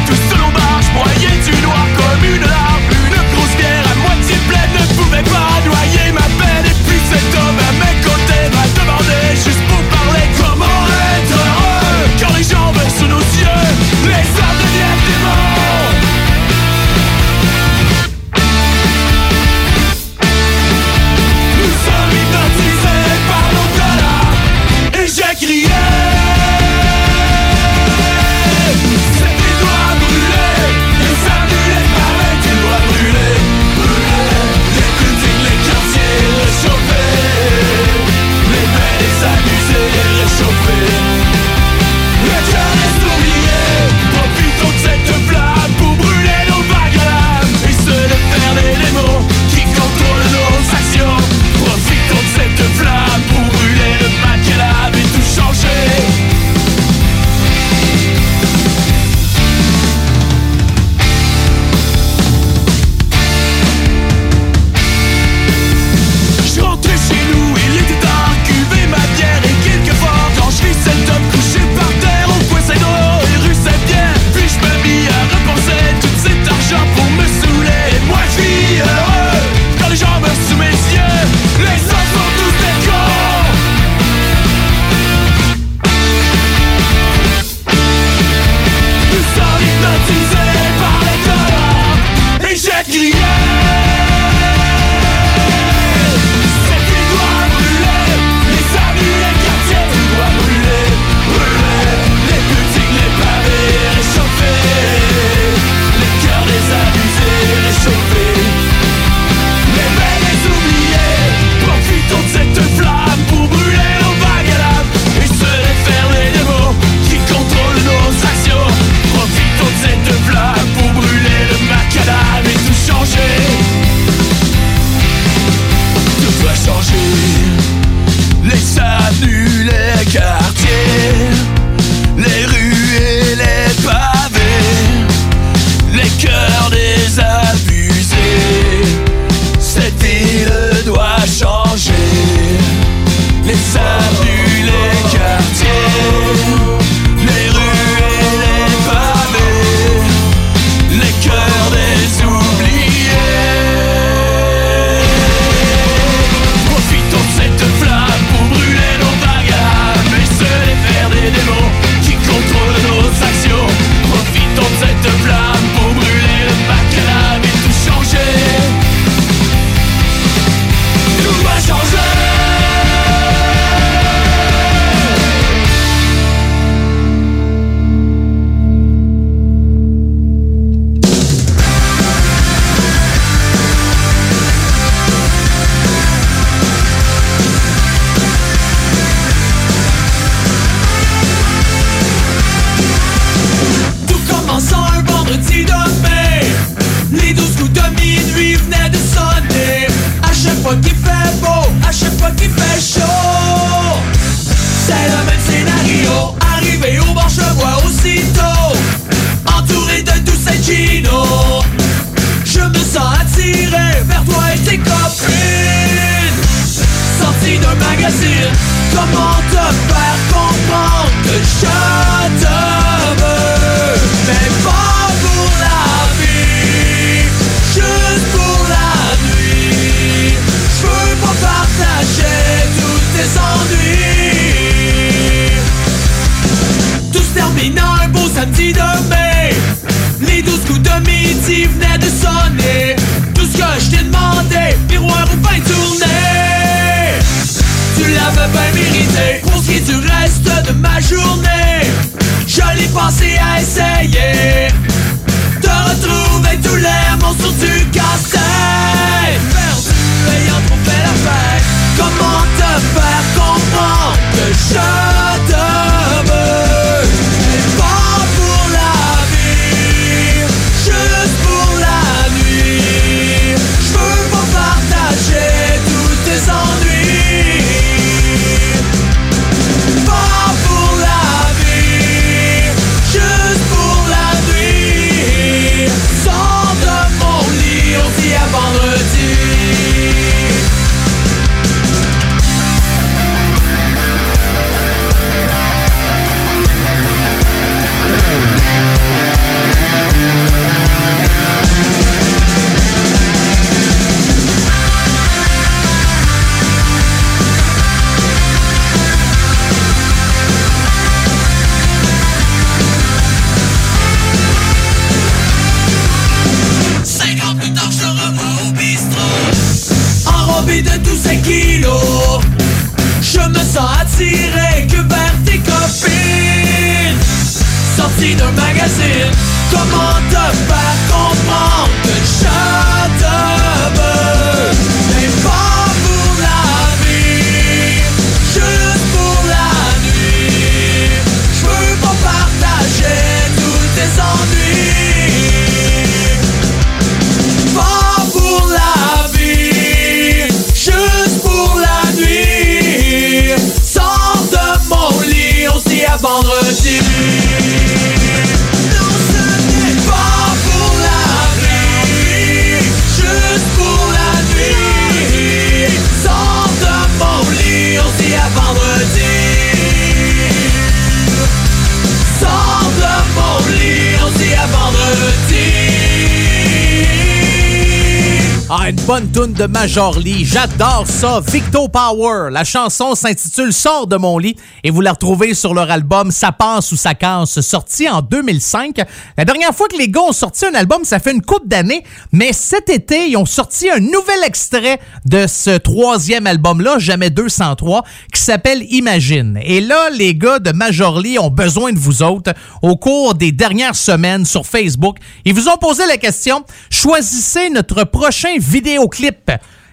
bonne tune de Major Lee. J'adore ça. Victo Power. La chanson s'intitule Sors de mon lit et vous la retrouvez sur leur album Ça passe ou ça casse, sorti en 2005. La dernière fois que les gars ont sorti un album, ça fait une couple d'années, mais cet été, ils ont sorti un nouvel extrait de ce troisième album-là, Jamais 203, qui s'appelle Imagine. Et là, les gars de Major Lee ont besoin de vous autres au cours des dernières semaines sur Facebook. Ils vous ont posé la question, choisissez notre prochain vidéoclip.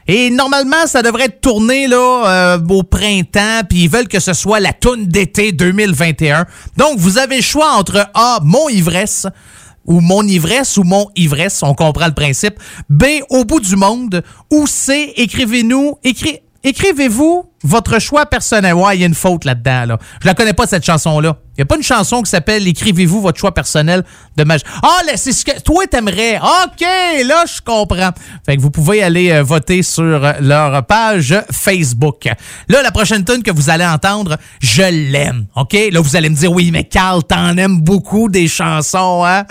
Et normalement, ça devrait être tourné là euh, au printemps, puis ils veulent que ce soit la toune d'été 2021. Donc, vous avez le choix entre A, Mon Ivresse, ou Mon Ivresse, ou Mon Ivresse, on comprend le principe. B, Au bout du monde, ou C, écrivez-nous, écri- écrivez-vous votre choix personnel. Ouais, il y a une faute là-dedans. Là. Je la connais pas, cette chanson-là. Il n'y a pas une chanson qui s'appelle Écrivez-vous votre choix personnel de Mag... Ah, c'est ce que toi t'aimerais. OK, là, je comprends. Fait que vous pouvez aller euh, voter sur euh, leur page Facebook. Là, la prochaine tune que vous allez entendre, je l'aime. OK? Là, vous allez me dire, oui, mais Carl, t'en aimes beaucoup des chansons, hein?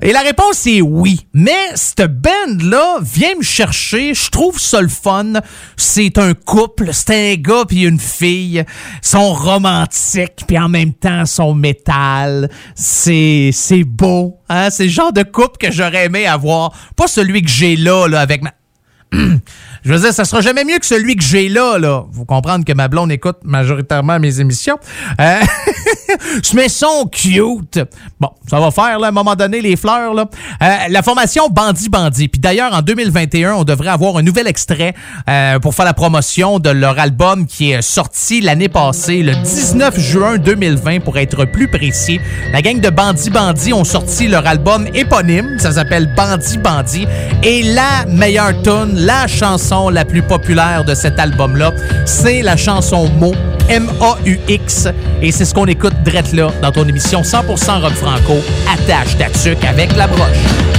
Et la réponse est oui. Mais cette band-là vient me chercher. Je trouve ça le fun. C'est un couple. C'est un gars puis une fille sont romantiques puis en même temps sont métal. C'est c'est beau, hein? C'est le genre de couple que j'aurais aimé avoir, pas celui que j'ai là là avec ma Je veux dire, ça sera jamais mieux que celui que j'ai là, là. Vous comprendre que ma blonde écoute majoritairement mes émissions. Euh, mais sont cute. Bon, ça va faire, là, à un moment donné, les fleurs, là. Euh, la formation Bandit Bandit. Puis d'ailleurs, en 2021, on devrait avoir un nouvel extrait euh, pour faire la promotion de leur album qui est sorti l'année passée, le 19 juin 2020, pour être plus précis. La gang de Bandit Bandit ont sorti leur album éponyme. Ça s'appelle Bandit Bandit. Et la meilleure tune, la chanson la plus populaire de cet album-là, c'est la chanson Mo, M-A-U-X. Et c'est ce qu'on écoute drette là dans ton émission 100% rock franco, attache ta tuque avec la broche.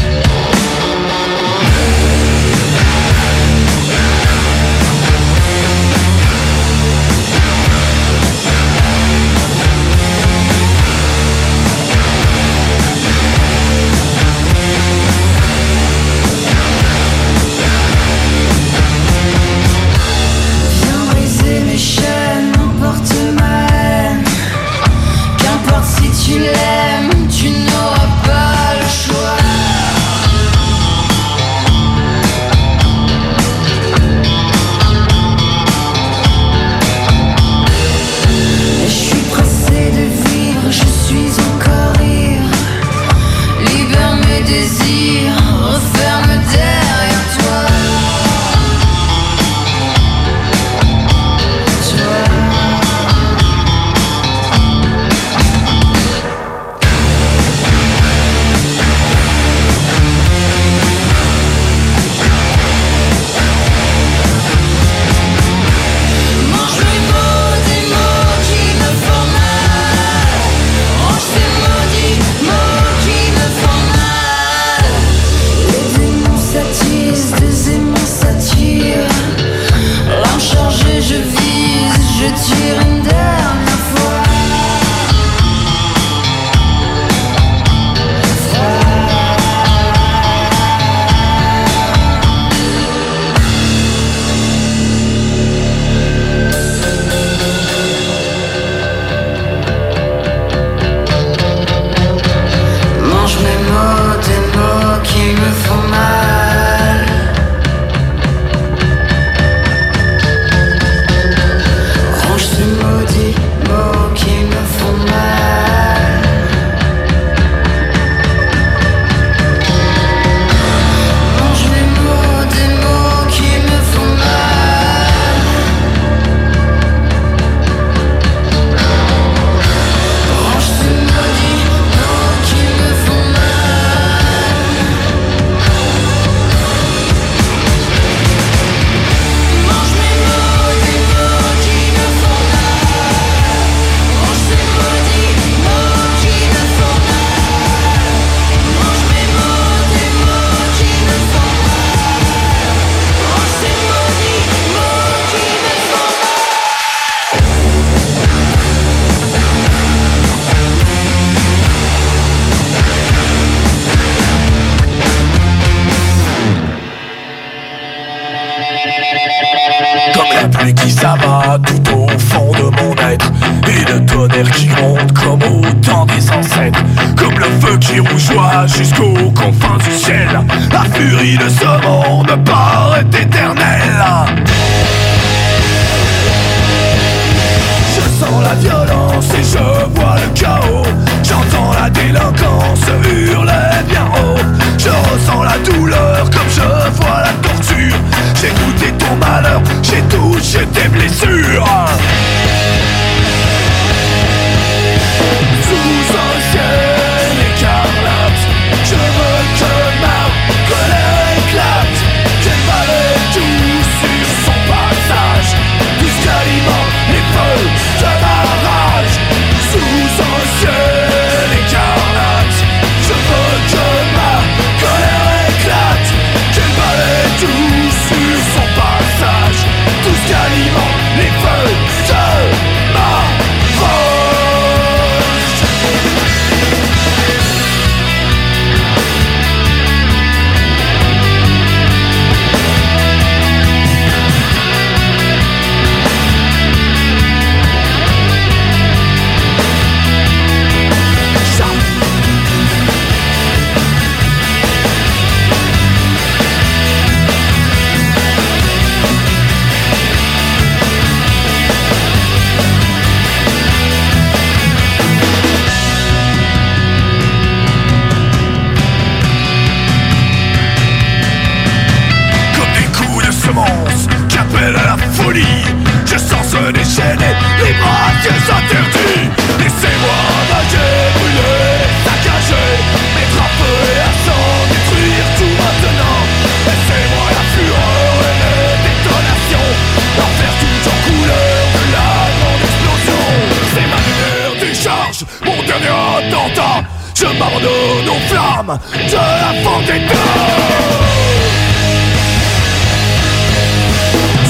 Mord-nous nos flammes de la fantaisie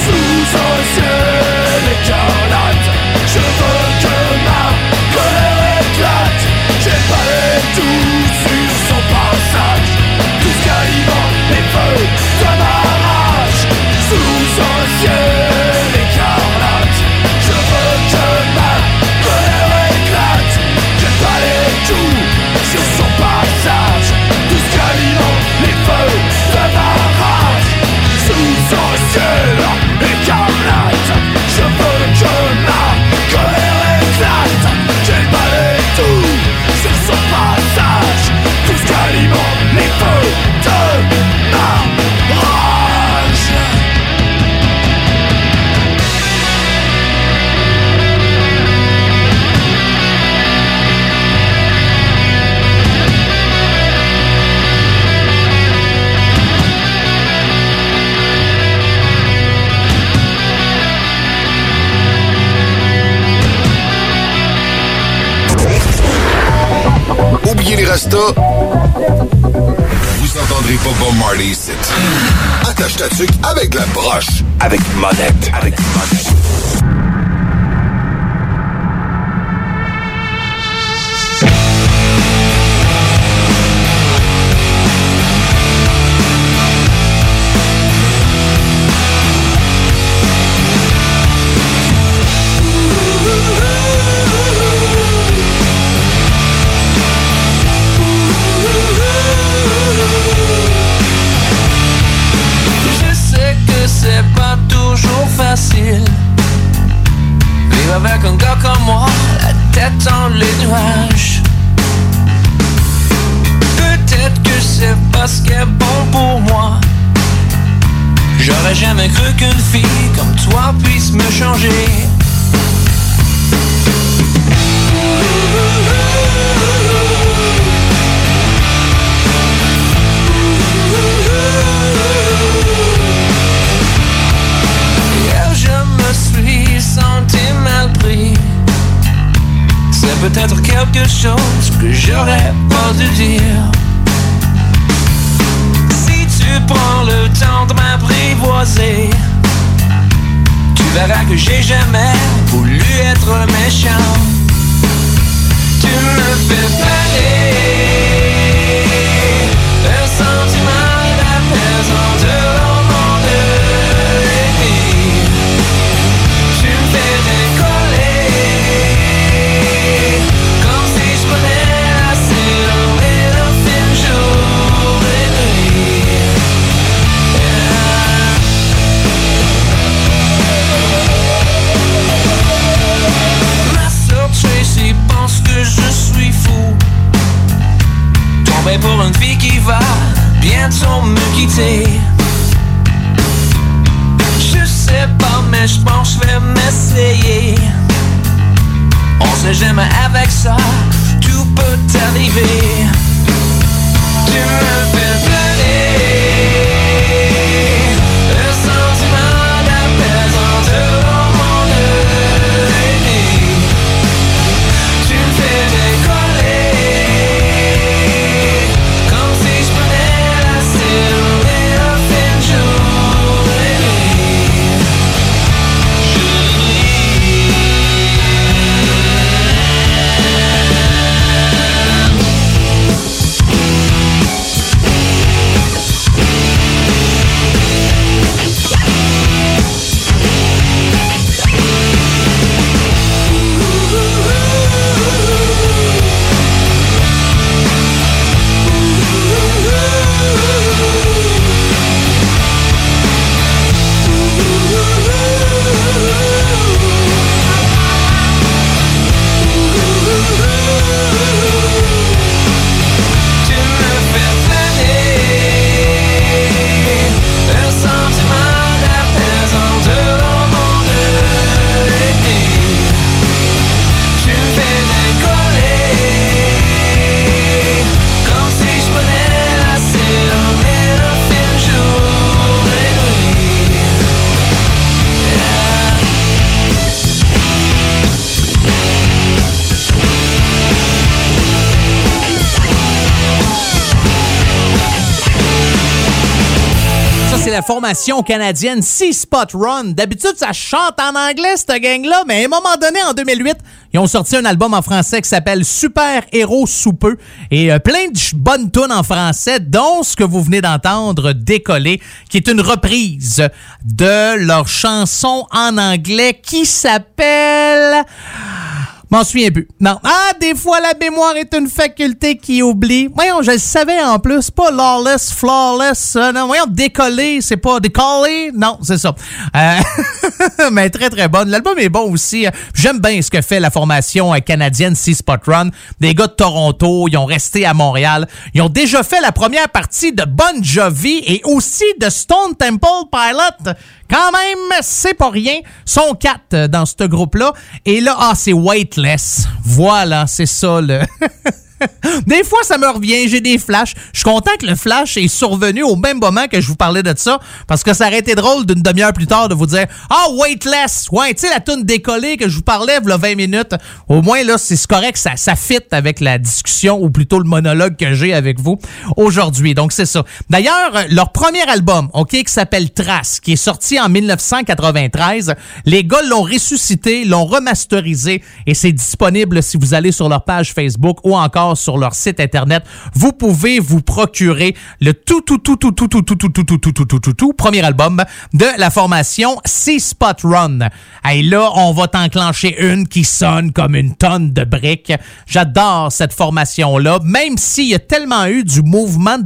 Sous un ciel écarlate Je veux que ma colère éclate. J'ai pas les tout Vous entendrez pas Bob Marley ici. Attache ta tuque avec la broche. Avec monette. Avec monette. jamais cru qu'une fille comme toi puisse me changer. Hier je me suis senti malpris C'est peut-être quelque chose que j'aurais pas dû dire. Tu verras que j'ai jamais voulu être méchant. ça j'aime avec ça, tout peut arriver. Formation canadienne Sea Spot Run. D'habitude, ça chante en anglais, cette gang-là, mais à un moment donné, en 2008, ils ont sorti un album en français qui s'appelle Super Héros sous et euh, plein de bonnes tunes en français, dont ce que vous venez d'entendre, Décoller, qui est une reprise de leur chanson en anglais qui s'appelle... M'en souviens plus. Non. Ah, des fois, la mémoire est une faculté qui oublie. Voyons, je le savais en plus. Pas lawless, flawless. euh, non, voyons, décoller, c'est pas décoller. Non, c'est ça. Euh, mais très, très bonne. L'album est bon aussi. J'aime bien ce que fait la formation euh, canadienne Sea Spot Run. Des gars de Toronto, ils ont resté à Montréal. Ils ont déjà fait la première partie de Bon Jovi et aussi de Stone Temple Pilot. Quand même, c'est pas rien. Sont quatre euh, dans ce groupe-là. Et là, ah, c'est Weightless. Voilà, c'est ça, le... Des fois, ça me revient, j'ai des flashs. Je suis content que le flash est survenu au même moment que je vous parlais de ça, parce que ça aurait été drôle d'une demi-heure plus tard de vous dire Ah, Weightless! Ouais, tu sais, la toune décollée que je vous parlais, il 20 minutes. Au moins, là, c'est correct, ça, ça fit avec la discussion, ou plutôt le monologue que j'ai avec vous aujourd'hui. Donc, c'est ça. D'ailleurs, leur premier album, OK, qui s'appelle Trace, qui est sorti en 1993, les gars l'ont ressuscité, l'ont remasterisé, et c'est disponible si vous allez sur leur page Facebook ou encore sur leur site internet. Vous pouvez vous procurer le tout, tout, tout, tout, tout, tout, tout, tout, tout, tout, tout, tout, tout, tout, tout, premier album de la formation Sea Spot Run. Et là, on va t'enclencher une qui sonne comme une tonne de briques. J'adore cette formation-là, même s'il y a tellement eu du mouvement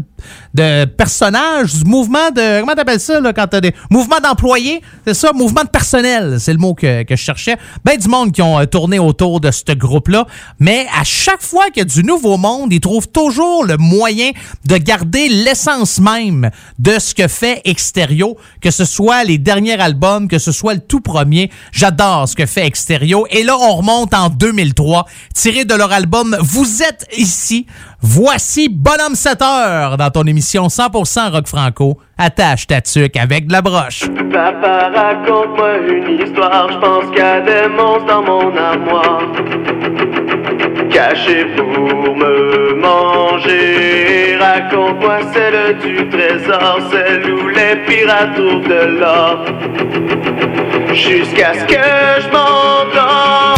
de personnages, du mouvement de. Comment t'appelles ça, là, quand t'as des. Mouvement d'employés, c'est ça, mouvement de personnel, c'est le mot que, que je cherchais. Ben, du monde qui ont euh, tourné autour de ce groupe-là. Mais à chaque fois qu'il y a du nouveau monde, ils trouvent toujours le moyen de garder l'essence même de ce que fait Exterio, que ce soit les derniers albums, que ce soit le tout premier. J'adore ce que fait Exterio. Et là, on remonte en 2003, tiré de leur album Vous êtes ici. Voici Bonhomme 7 heures dans ton émission 100% rock franco. Attache ta tuque avec de la broche. Papa, raconte-moi une histoire, je pense qu'il y a des monstres dans mon armoire. Cachés pour me manger, raconte-moi celle du trésor, celle où les pirates trouvent de l'or. Jusqu'à ce que je m'endors.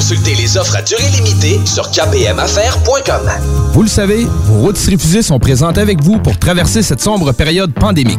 Consultez les offres à durée limitée sur kbmaffaires.com. Vous le savez, vos routes refusées sont présentes avec vous pour traverser cette sombre période pandémique.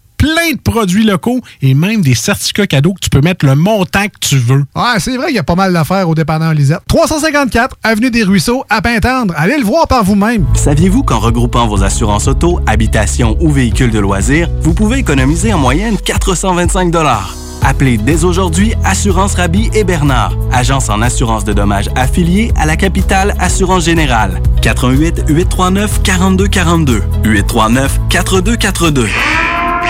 plein de produits locaux et même des certificats cadeaux que tu peux mettre le montant que tu veux. Ouais, c'est vrai qu'il y a pas mal d'affaires au dépanneur Lisette. 354 Avenue des Ruisseaux, à Pintendre. Allez le voir par vous-même. Saviez-vous qu'en regroupant vos assurances auto, habitation ou véhicules de loisirs, vous pouvez économiser en moyenne 425 Appelez dès aujourd'hui Assurance Rabi et Bernard, agence en assurance de dommages affiliée à la capitale Assurance Générale. 88 839 4242 839 4242.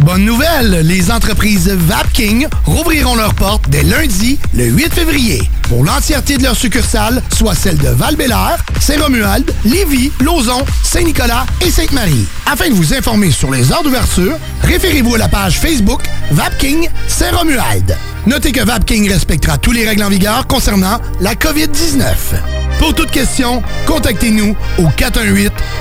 Bonne nouvelle, les entreprises Vapking rouvriront leurs portes dès lundi, le 8 février, pour l'entièreté de leurs succursales, soit celles de val Saint-Romuald, Lévis, Lauson, Saint-Nicolas et Sainte-Marie. Afin de vous informer sur les heures d'ouverture, référez-vous à la page Facebook Vapking Saint-Romuald. Notez que Vapking respectera tous les règles en vigueur concernant la COVID-19. Pour toute question, contactez-nous au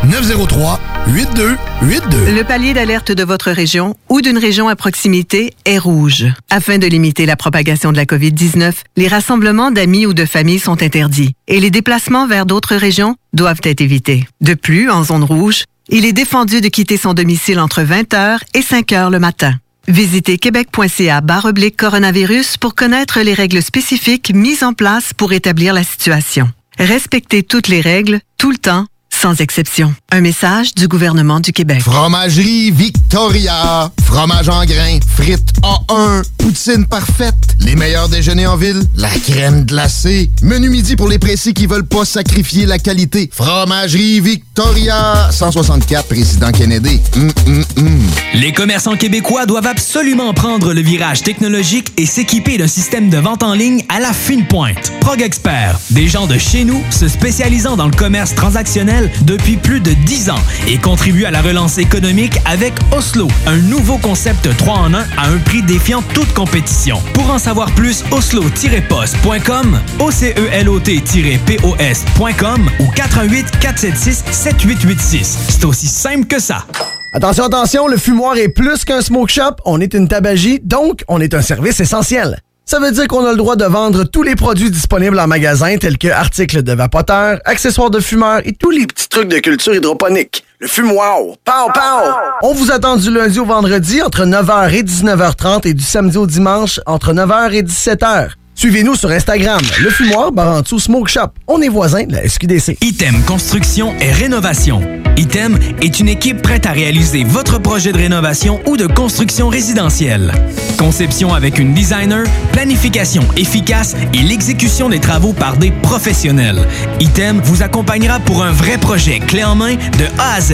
418-903-8282. Le palier d'alerte de votre région ou d'une région à proximité est rouge. Afin de limiter la propagation de la COVID-19, les rassemblements d'amis ou de familles sont interdits et les déplacements vers d'autres régions doivent être évités. De plus, en zone rouge, il est défendu de quitter son domicile entre 20h et 5h le matin. Visitez québec.ca oblique coronavirus pour connaître les règles spécifiques mises en place pour établir la situation. Respectez toutes les règles, tout le temps, sans exception. Un message du gouvernement du Québec. Fromagerie Victoria. Fromage en grains. Frites A1. Poutine parfaite. Les meilleurs déjeuners en ville. La crème glacée. Menu midi pour les pressés qui veulent pas sacrifier la qualité. Fromagerie Victoria. 164 Président Kennedy. Hum, hum, hum. Les commerçants québécois doivent absolument prendre le virage technologique et s'équiper d'un système de vente en ligne à la fine pointe. Prog Expert, des gens de chez nous se spécialisant dans le commerce transactionnel depuis plus de 10 ans et contribuent à la relance économique avec Oslo, un nouveau concept 3 en 1 à un prix défiant toute compétition. Pour en savoir plus, oslo-post.com, OCELOT-POS.com ou 418 476 7886. C'est aussi simple que ça. Attention, attention, le fumoir est plus qu'un smoke shop, on est une tabagie, donc on est un service essentiel. Ça veut dire qu'on a le droit de vendre tous les produits disponibles en magasin, tels que articles de vapoteurs, accessoires de fumeurs et tous les petits trucs de culture hydroponique. Le fumoir. Pow, pow! On vous attend du lundi au vendredi entre 9h et 19h30 et du samedi au dimanche entre 9h et 17h. Suivez-nous sur Instagram, le fumoir Barantou Smoke Shop. On est voisins de la SQDC. Item Construction et Rénovation. Item est une équipe prête à réaliser votre projet de rénovation ou de construction résidentielle. Conception avec une designer, planification efficace et l'exécution des travaux par des professionnels. Item vous accompagnera pour un vrai projet clé en main de A à Z.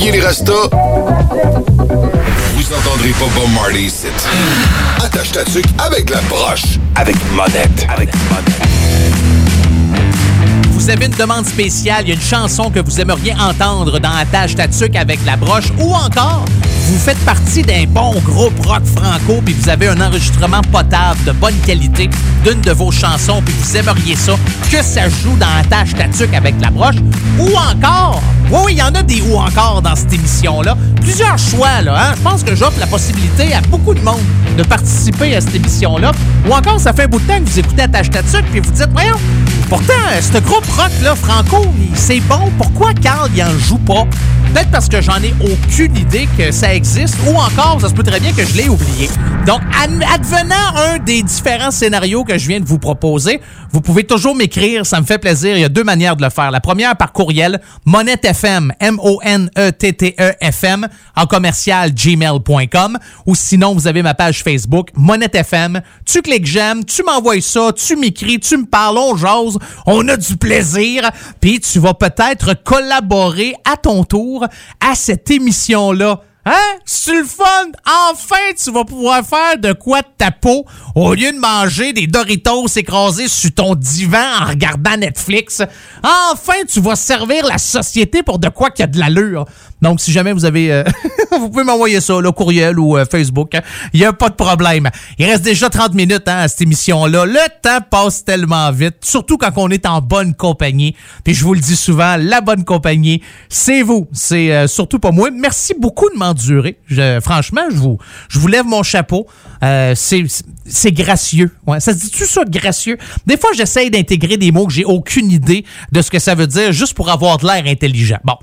Oubliez les restos. Vous entendrez pas Bob Marley ici. Attache ta tuque avec la broche. Avec monette. Avec Avez une demande spéciale, il y a une chanson que vous aimeriez entendre dans Attache Tatuc avec la broche ou encore vous faites partie d'un bon groupe rock franco puis vous avez un enregistrement potable de bonne qualité d'une de vos chansons puis vous aimeriez ça que ça joue dans Attache Tatuc avec la broche ou encore oui, oui, il y en a des ou encore dans cette émission-là. Plusieurs choix, là. Hein? Je pense que j'offre la possibilité à beaucoup de monde de participer à cette émission-là. Ou encore, ça fait un bout de temps que vous écoutez Attache Tatuc puis vous dites, voyons, pourtant, ce groupe rock-là, Franco, c'est bon. Pourquoi Carl, il en joue pas? Peut-être parce que j'en ai aucune idée que ça existe, ou encore, ça se peut très bien que je l'ai oublié. Donc, ad- advenant un des différents scénarios que je viens de vous proposer, vous pouvez toujours m'écrire, ça me fait plaisir. Il y a deux manières de le faire. La première par courriel, monettefm, M-O-N-E-T-T-E-F-M, en commercial gmail.com, ou sinon, vous avez ma page Facebook, monettefm. Tu cliques j'aime, tu m'envoies ça, tu m'écris, tu me parles, on jase, on a du plaisir, puis tu vas peut-être collaborer à ton tour à cette émission-là. Hein? C'est le fun! Enfin, tu vas pouvoir faire de quoi de ta peau au lieu de manger des Doritos écrasés sur ton divan en regardant Netflix. Enfin, tu vas servir la société pour de quoi qu'il y a de l'allure. Donc, si jamais vous avez... euh, vous pouvez m'envoyer ça, là, courriel ou euh, Facebook. Il n'y a pas de problème. Il reste déjà 30 minutes hein, à cette émission-là. Le temps passe tellement vite, surtout quand on est en bonne compagnie. Puis je vous le dis souvent, la bonne compagnie, c'est vous. C'est euh, surtout pas moi. Merci beaucoup de m'endurer. Franchement, je vous, je vous lève mon chapeau. Euh, c'est c'est gracieux. Ouais, ça se dit-tu ça, gracieux? Des fois, j'essaye d'intégrer des mots que j'ai aucune idée de ce que ça veut dire juste pour avoir de l'air intelligent. Bon,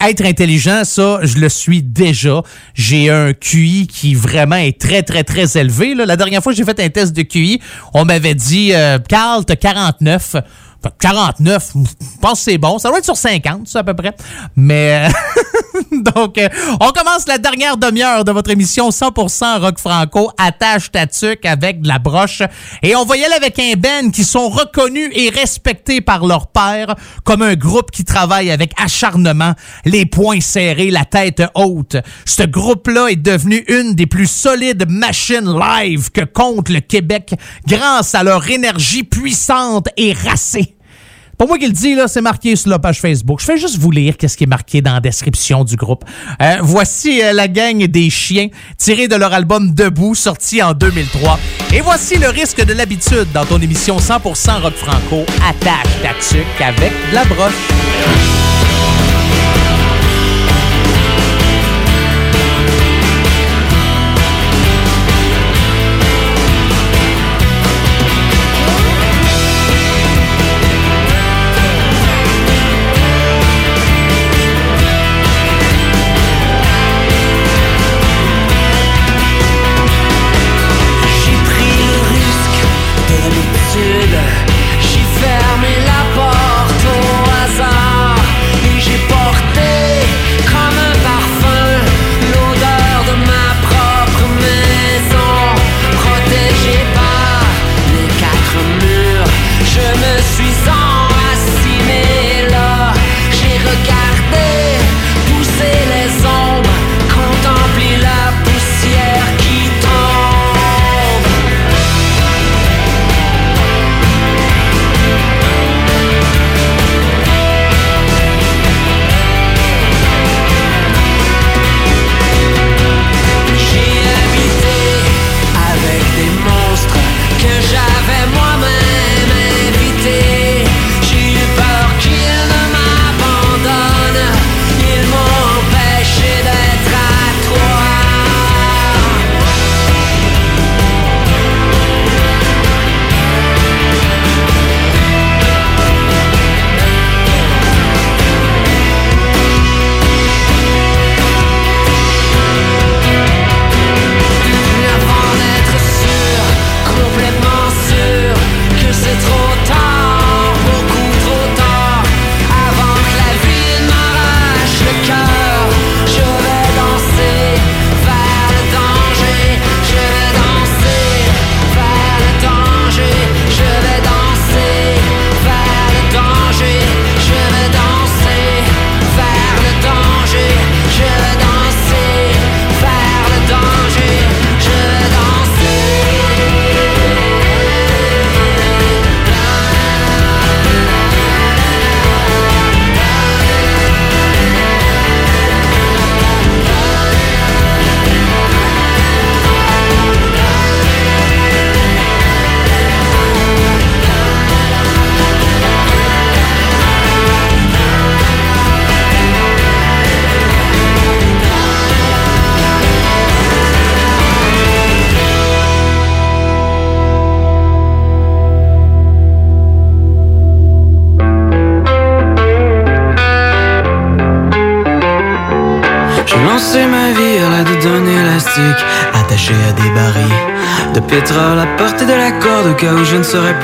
être intelligent, ça, je le suis déjà. J'ai un QI qui vraiment est très, très, très élevé. là. La dernière fois que j'ai fait un test de QI, on m'avait dit, euh, Carl, t'as 49. Fait que 49, je pense que c'est bon. Ça doit être sur 50, ça, à peu près. Mais, donc, euh, on commence la dernière demi-heure de votre émission 100% rock franco, attache ta tuque avec de la broche. Et on va y aller avec un band qui sont reconnus et respectés par leur père comme un groupe qui travaille avec acharnement, les poings serrés, la tête haute. Ce groupe-là est devenu une des plus solides machines live que compte le Québec grâce à leur énergie puissante et racée. Pas moi qui le dis, là, c'est marqué sur la page Facebook. Je fais juste vous lire qu'est-ce qui est marqué dans la description du groupe. Euh, voici euh, la gang des chiens, tiré de leur album Debout, sorti en 2003. Et voici le risque de l'habitude dans ton émission 100% rock franco, attache ta avec de la broche.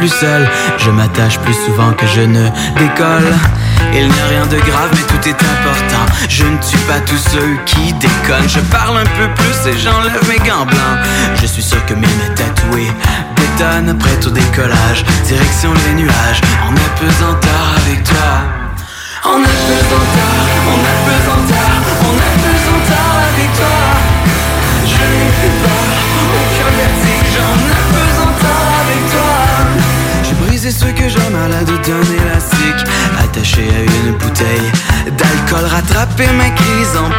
Plus seul. Je m'attache plus souvent que je ne décolle. Il n'y a rien de grave, mais tout est important. Je ne tue pas tous ceux qui déconnent. Je parle un peu plus et j'enlève mes gants blancs. Je suis sûr que mes tatouées détonnent prêtes au décollage. Direction les nuages, en apesanteur avec toi. En apesanteur, en apesanteur, en apesanteur avec toi. Je n'ai plus peur, aucun vertige, Brisé ce que j'ai malade d'un élastique. Attaché à une bouteille d'alcool Rattrapé ma crise en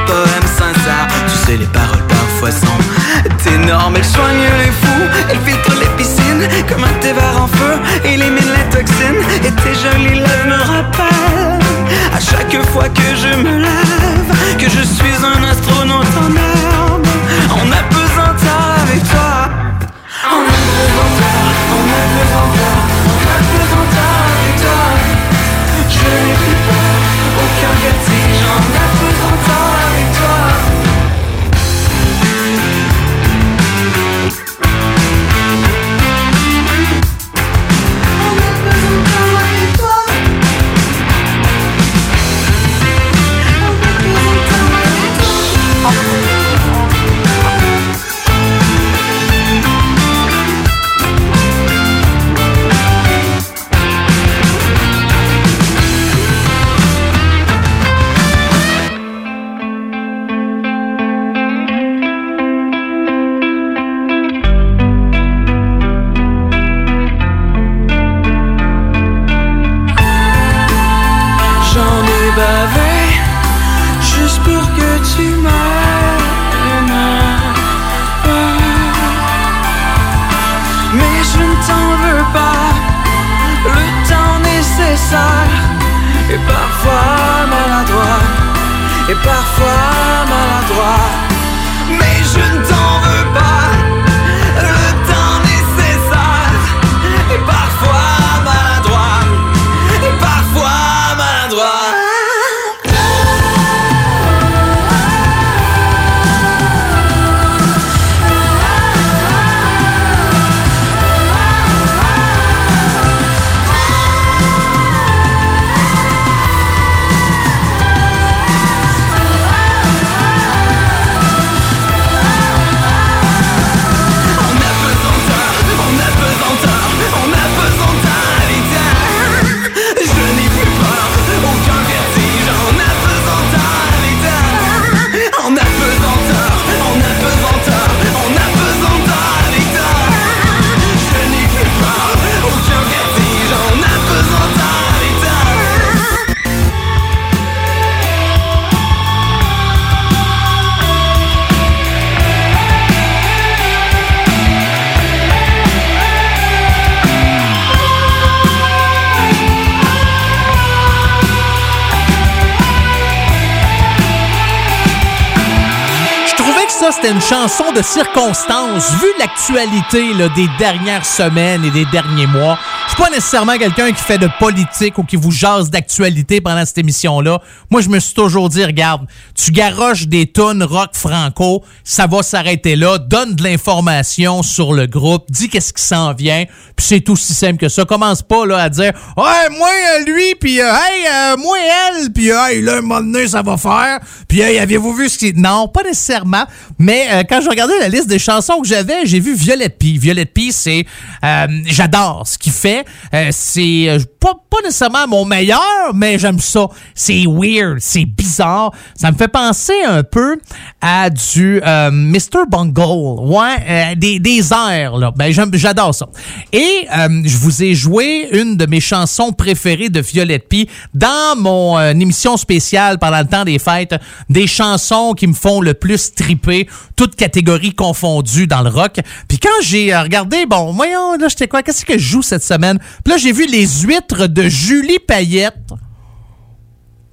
de circonstance, vu l'actualité des dernières semaines et des derniers mois. Je suis pas nécessairement quelqu'un qui fait de politique ou qui vous jase d'actualité pendant cette émission-là. Moi, je me suis toujours dit, regarde, tu garoches des tonnes rock franco, ça va s'arrêter là, donne de l'information sur le groupe, dis qu'est-ce qui s'en vient, puis c'est aussi simple que ça. Commence pas là à dire, ouais, moi, lui, puis euh, hey, euh, moi, elle, puis hey, là, un moment donné, ça va faire, puis hey, avez-vous vu ce qui... Non, pas nécessairement, mais euh, quand je regardais la liste des chansons que j'avais, j'ai vu Violette P. Violette P, c'est... euh, J'adore ce qu'il fait. Euh, c'est euh, pas, pas nécessairement mon meilleur, mais j'aime ça. C'est weird, c'est bizarre. Ça me fait penser un peu à du euh, Mr. Bungle. Ouais, euh, des, des airs, là. Ben, j'adore ça. Et je vous ai joué une de mes chansons préférées de Violette P dans mon émission spéciale pendant le temps des fêtes. Des chansons qui me font le plus triper, toutes catégories confondues dans le rock. Puis quand j'ai euh, regardé, bon, voyons, là, j'étais quoi? Qu'est-ce que je joue cette semaine? Puis là, j'ai vu les huîtres de Julie Payette.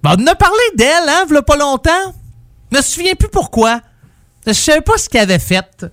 Ben, on a parlé d'elle, hein, v'là pas longtemps. Je me souviens plus pourquoi. Je savais pas ce qu'elle avait fait.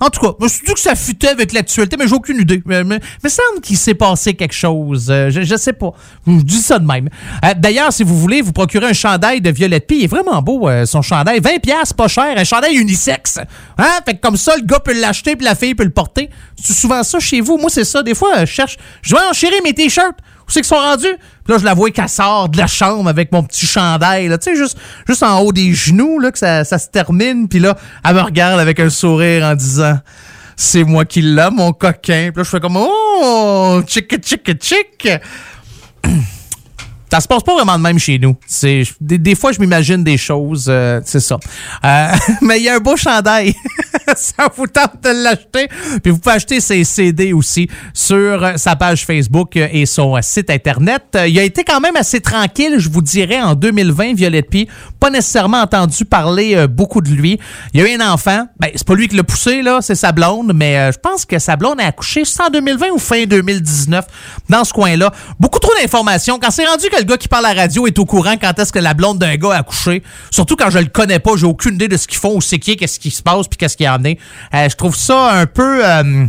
En tout cas, je me suis dit que ça futait avec l'actualité, mais j'ai aucune idée. Mais, mais, mais semble qu'il s'est passé quelque chose. Euh, je, je sais pas. Je dis ça de même. Euh, D'ailleurs, si vous voulez vous procurer un chandail de Violette P, il est vraiment beau, euh, son chandail. 20 pièces pas cher. Un chandail unisexe. Hein? Fait que comme ça, le gars peut l'acheter puis la fille peut le porter. C'est souvent ça chez vous. Moi, c'est ça. Des fois, je cherche. Je vais enchérir mes t-shirts. Où c'est qu'ils sont rendus? Puis là, je la vois qu'elle sort de la chambre avec mon petit chandail, tu sais, juste, juste en haut des genoux, là, que ça, ça se termine. Puis là, elle me regarde avec un sourire en disant C'est moi qui l'a, mon coquin. Puis là, je fais comme Oh, chick, chick, chick. Ça se passe pas vraiment de même chez nous. C'est des, des fois je m'imagine des choses, euh, c'est ça. Euh, mais il y a un beau chandail. ça vous tente de l'acheter. Puis vous pouvez acheter ses CD aussi sur euh, sa page Facebook euh, et son euh, site internet. Il a été quand même assez tranquille, je vous dirais, en 2020, Violette P. Pas nécessairement entendu parler beaucoup de lui. Il y a eu un enfant. Ben, c'est pas lui qui l'a poussé, là, c'est sa blonde, mais je pense que sa blonde a accouché, en 2020 ou fin 2019, dans ce coin-là. Beaucoup trop d'informations. Quand c'est rendu que le gars qui parle à la radio est au courant quand est-ce que la blonde d'un gars a accouché, surtout quand je le connais pas, j'ai aucune idée de ce qu'ils font, où c'est qui, est, qu'est-ce qui se passe, puis qu'est-ce qu'il y en Euh, je trouve ça un peu... euh,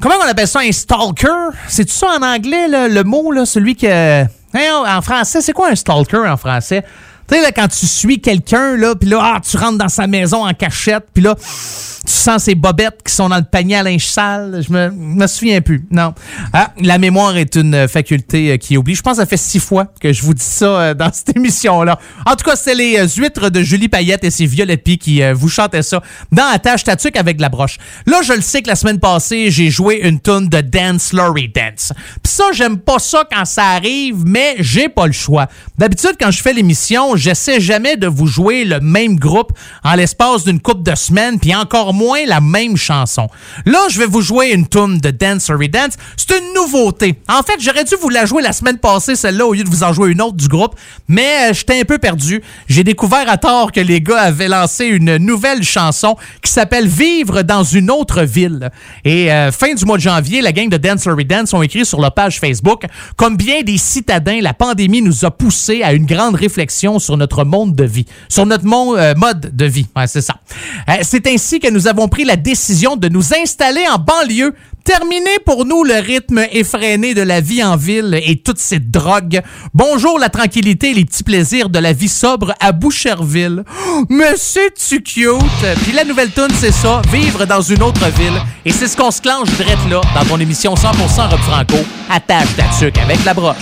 comment on appelle ça, un stalker? C'est ça en anglais, le mot, là, celui que... En français, c'est quoi un stalker en français? Tu sais, là, quand tu suis quelqu'un, là, puis là, ah, tu rentres dans sa maison en cachette, puis là, tu sens ses bobettes qui sont dans le panier à linge sale. Je me, me souviens plus. Non. Ah, la mémoire est une euh, faculté euh, qui oublie. Je pense que ça fait six fois que je vous dis ça euh, dans cette émission-là. En tout cas, c'est les huîtres de Julie Payette et ses Violettes Pie qui vous chantaient ça dans Attache Tatuc avec de la broche. Là, je le sais que la semaine passée, j'ai joué une tune de Dance Lorry Dance. Puis ça, j'aime pas ça quand ça arrive, mais j'ai pas le choix. D'habitude, quand je fais l'émission, j'essaie jamais de vous jouer le même groupe en l'espace d'une couple de semaines, puis encore moins la même chanson. Là, je vais vous jouer une tune de Dance Lorry Dance. C'est une nouveauté. En fait, j'aurais dû vous la jouer la semaine passée, celle-là, au lieu de vous en jouer une autre du groupe, mais euh, j'étais un peu perdu. J'ai découvert à tort que les gars avaient lancé une nouvelle chanson qui s'appelle Vivre dans une autre ville. Et euh, fin du mois de janvier, la gang de Dance Lorry Dance ont écrit sur leur page Facebook Comme bien des citadins, la pandémie nous a poussé à une grande réflexion sur notre monde de vie, sur notre euh, mode de vie. C'est ça. Euh, c'est ainsi que nous avons pris la décision de nous installer en banlieue Terminé pour nous le rythme effréné de la vie en ville et toutes ces drogues. Bonjour la tranquillité et les petits plaisirs de la vie sobre à Boucherville. Oh, mais c'est-tu cute? Puis la nouvelle tune, c'est ça, vivre dans une autre ville. Et c'est ce qu'on se clenche direct là, dans ton émission 100% Rob Franco, attache ta tuque avec la broche.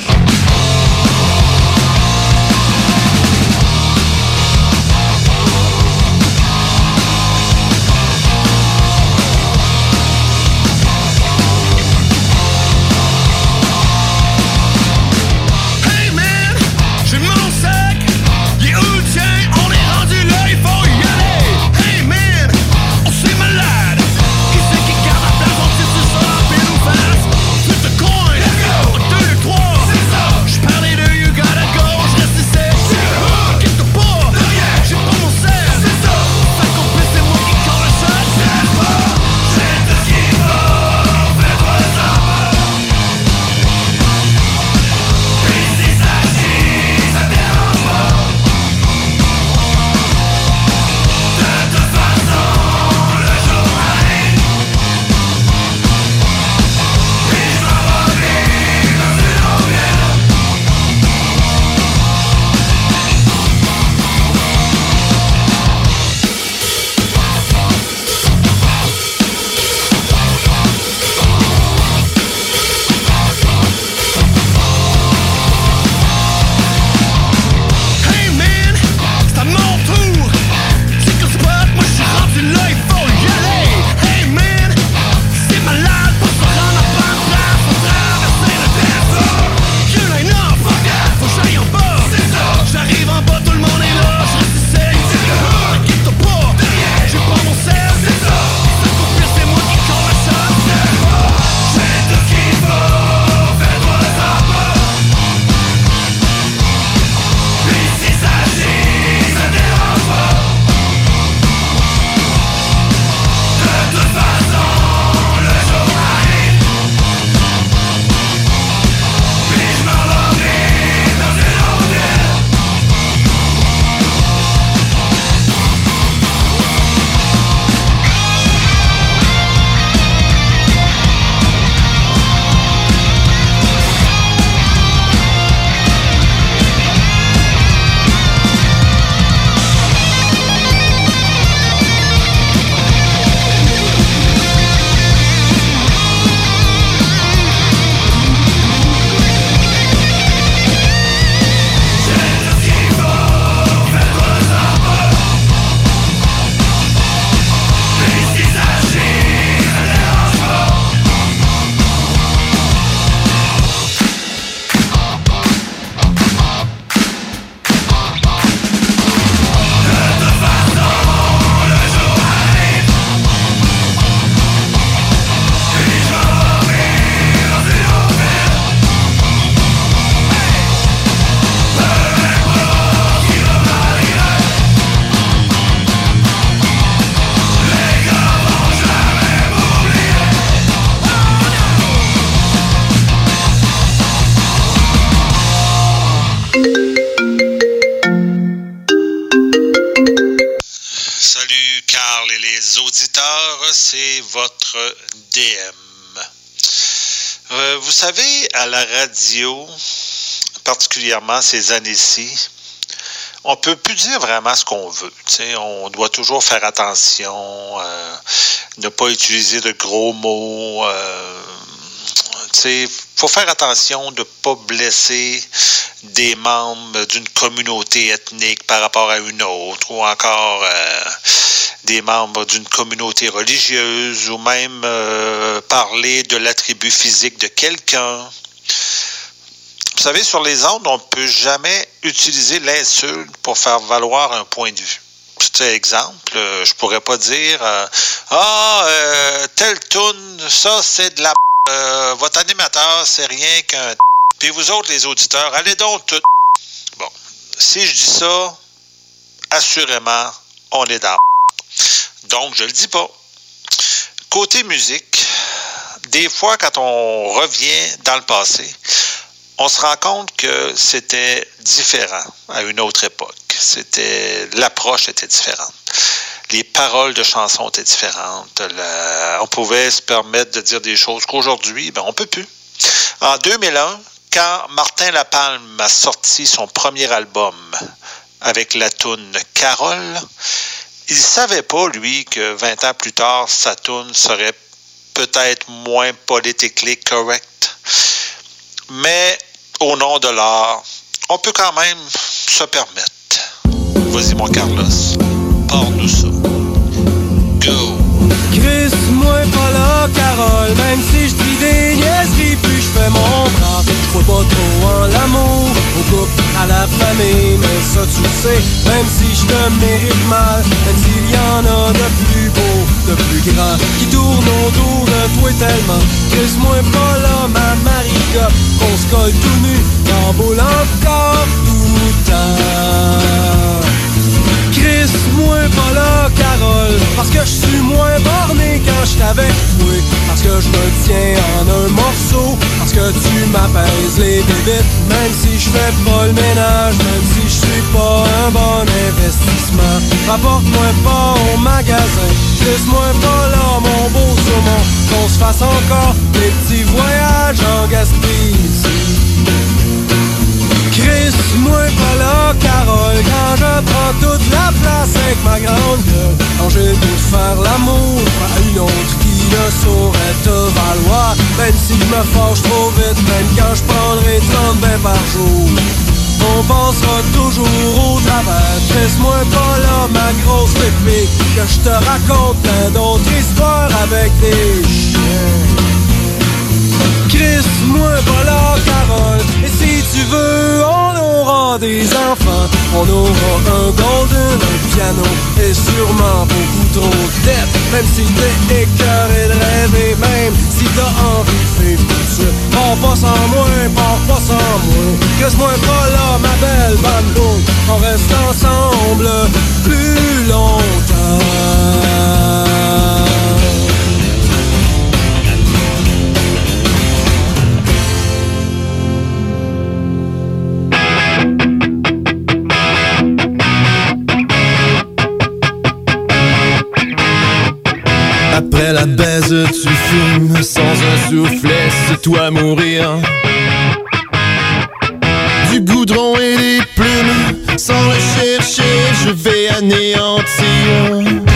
Ces années-ci, on peut plus dire vraiment ce qu'on veut. on doit toujours faire attention, euh, ne pas utiliser de gros mots. Euh, il faut faire attention de ne pas blesser des membres d'une communauté ethnique par rapport à une autre, ou encore euh, des membres d'une communauté religieuse, ou même parler de l'attribut physique de quelqu'un. Vous savez, sur les ondes, on ne peut jamais utiliser l'insulte pour faire valoir un point de vue. Petit exemple, euh, je pourrais pas dire euh, Ah, euh, telle tune, ça c'est de la euh, votre animateur, c'est rien qu'un Puis vous autres, les auditeurs, allez donc tout. Bon, si je dis ça, assurément, on est dans Donc, je le dis pas. Côté musique, des fois, quand on revient dans le passé, on se rend compte que c'était différent à une autre époque. C'était l'approche était différente. Les paroles de chansons étaient différentes. On pouvait se permettre de dire des choses qu'aujourd'hui, ben, on peut plus. En 2001, quand Martin Lapalme a sorti son premier album avec la tune Carole, il savait pas, lui, que 20 ans plus tard, sa tune serait peut-être moins politically correct. Mais au nom de l'art, on peut quand même se permettre. Vas-y, mon Carlos, parle-nous ça. Go! Chris, moi pas là, Carole Même si je dis des niaiseries Puis je fais mon bras crois pas trop en l'amour Au couple, à la famille Mais ça tu sais Même si je te mérite mal Même s'il y en a de plus beau De plus grand Qui tournent autour de toi tellement Chris, moi pas là, ma maricotte On se colle tout nu En boule encore tout le Carole. Parce que je suis moins borné quand je t'avais toi Parce que je me tiens en un morceau. Parce que tu m'apaises les bébites. Même si je fais pas le ménage. Même si je suis pas un bon investissement. Rapporte-moi pas au magasin. Laisse-moi pas là, mon beau saumon. Qu'on se fasse encore des petits voyages en Gaspésie Chris, moi pas là, Carole Quand je prends toute la place avec ma grande gueule. Quand j'ai de faire l'amour à une autre qui ne saurait te valoir. Même si je me fâche trop vite, même quand je prendrai 30 bains par jour. On pensera toujours au travers. Laisse-moi pas ma grosse pépée Que je te raconte plein d'autres histoires avec des chiens. Chris, moi pas Carole tu veux, on aura des enfants. On aura un golden, un piano Et sûrement beaucoup trop de Même si t'es écœuré de rêver Même si t'as envie de vivre tout suite Pars pas sans moi, pars pas sans moi Chris-moi pas là, ma belle bande On reste ensemble plus longtemps Après la baise, tu fumes sans un soufflet, c'est toi mourir. Du goudron et des plumes, sans le chercher, je vais anéantir.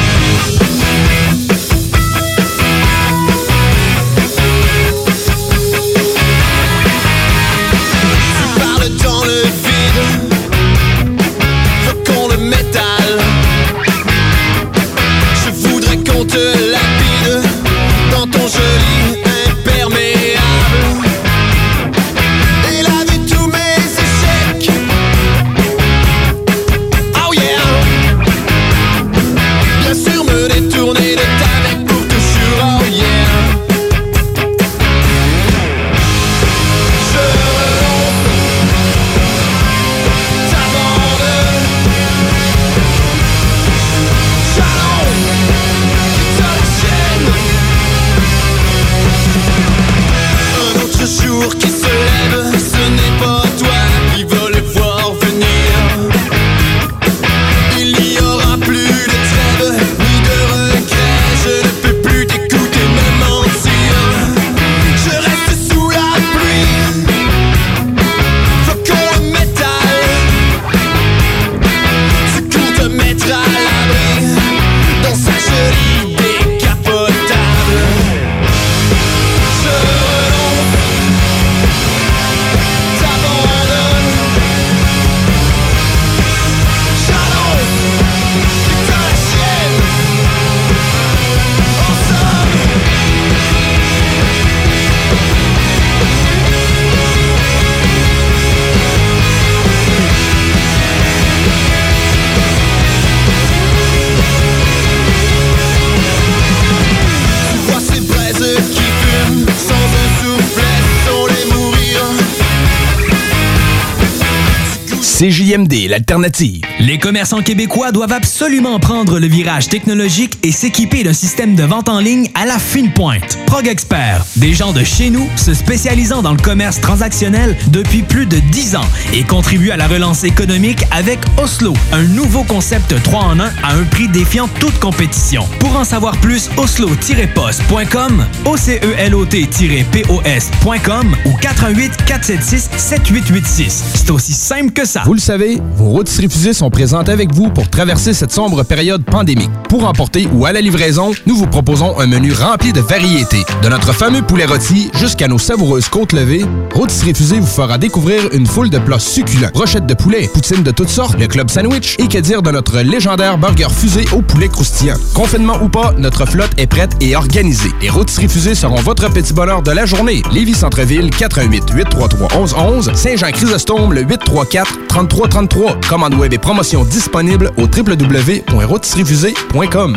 Les commerçants québécois doivent absolument prendre le virage technologique et s'équiper d'un système de vente en ligne à la fine pointe. Prog Expert, des gens de chez nous se spécialisant dans le commerce transactionnel depuis plus de 10 ans et contribuent à la relance économique avec Oslo, un nouveau concept 3 en 1 à un prix défiant toute compétition. Pour en savoir plus, oslo-post.com, OCELOT-POS.com ou 418 476 7886. C'est aussi simple que ça. Vous le savez, vos routes refusées sont présentes avec vous pour traverser cette sombre période pandémique. Pour emporter ou à la livraison, nous vous proposons un menu rempli de variétés. De notre fameux poulet rôti jusqu'à nos savoureuses côtes levées, Rôtisserie Fusée vous fera découvrir une foule de plats succulents. Brochettes de poulet, poutines de toutes sortes, le club sandwich et que dire de notre légendaire burger fusé au poulet croustillant. Confinement ou pas, notre flotte est prête et organisée. Les Rôtisseries Fusées seront votre petit bonheur de la journée. Lévis Centreville, 88 833 1111 Saint-Jean-Chrysostome, le 834 3333. Commande web et promotion disponible au www.rôtisseriefusée.com.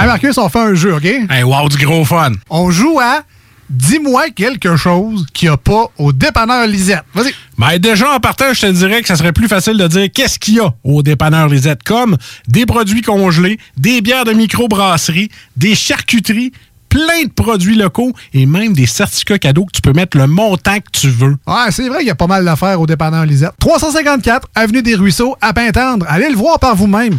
Hey Marcus, on fait un jeu, OK? Hey, wow, du gros fun. On joue à Dis-moi quelque chose qu'il n'y a pas au dépanneur Lisette. Vas-y. Ben déjà, en partant, je te dirais que ça serait plus facile de dire qu'est-ce qu'il y a au dépanneur Lisette, comme des produits congelés, des bières de microbrasserie, des charcuteries, plein de produits locaux et même des certificats cadeaux que tu peux mettre le montant que tu veux. Ouais, c'est vrai qu'il y a pas mal d'affaires au dépanneur Lisette. 354 Avenue des Ruisseaux, à Pintendre. Allez le voir par vous-même.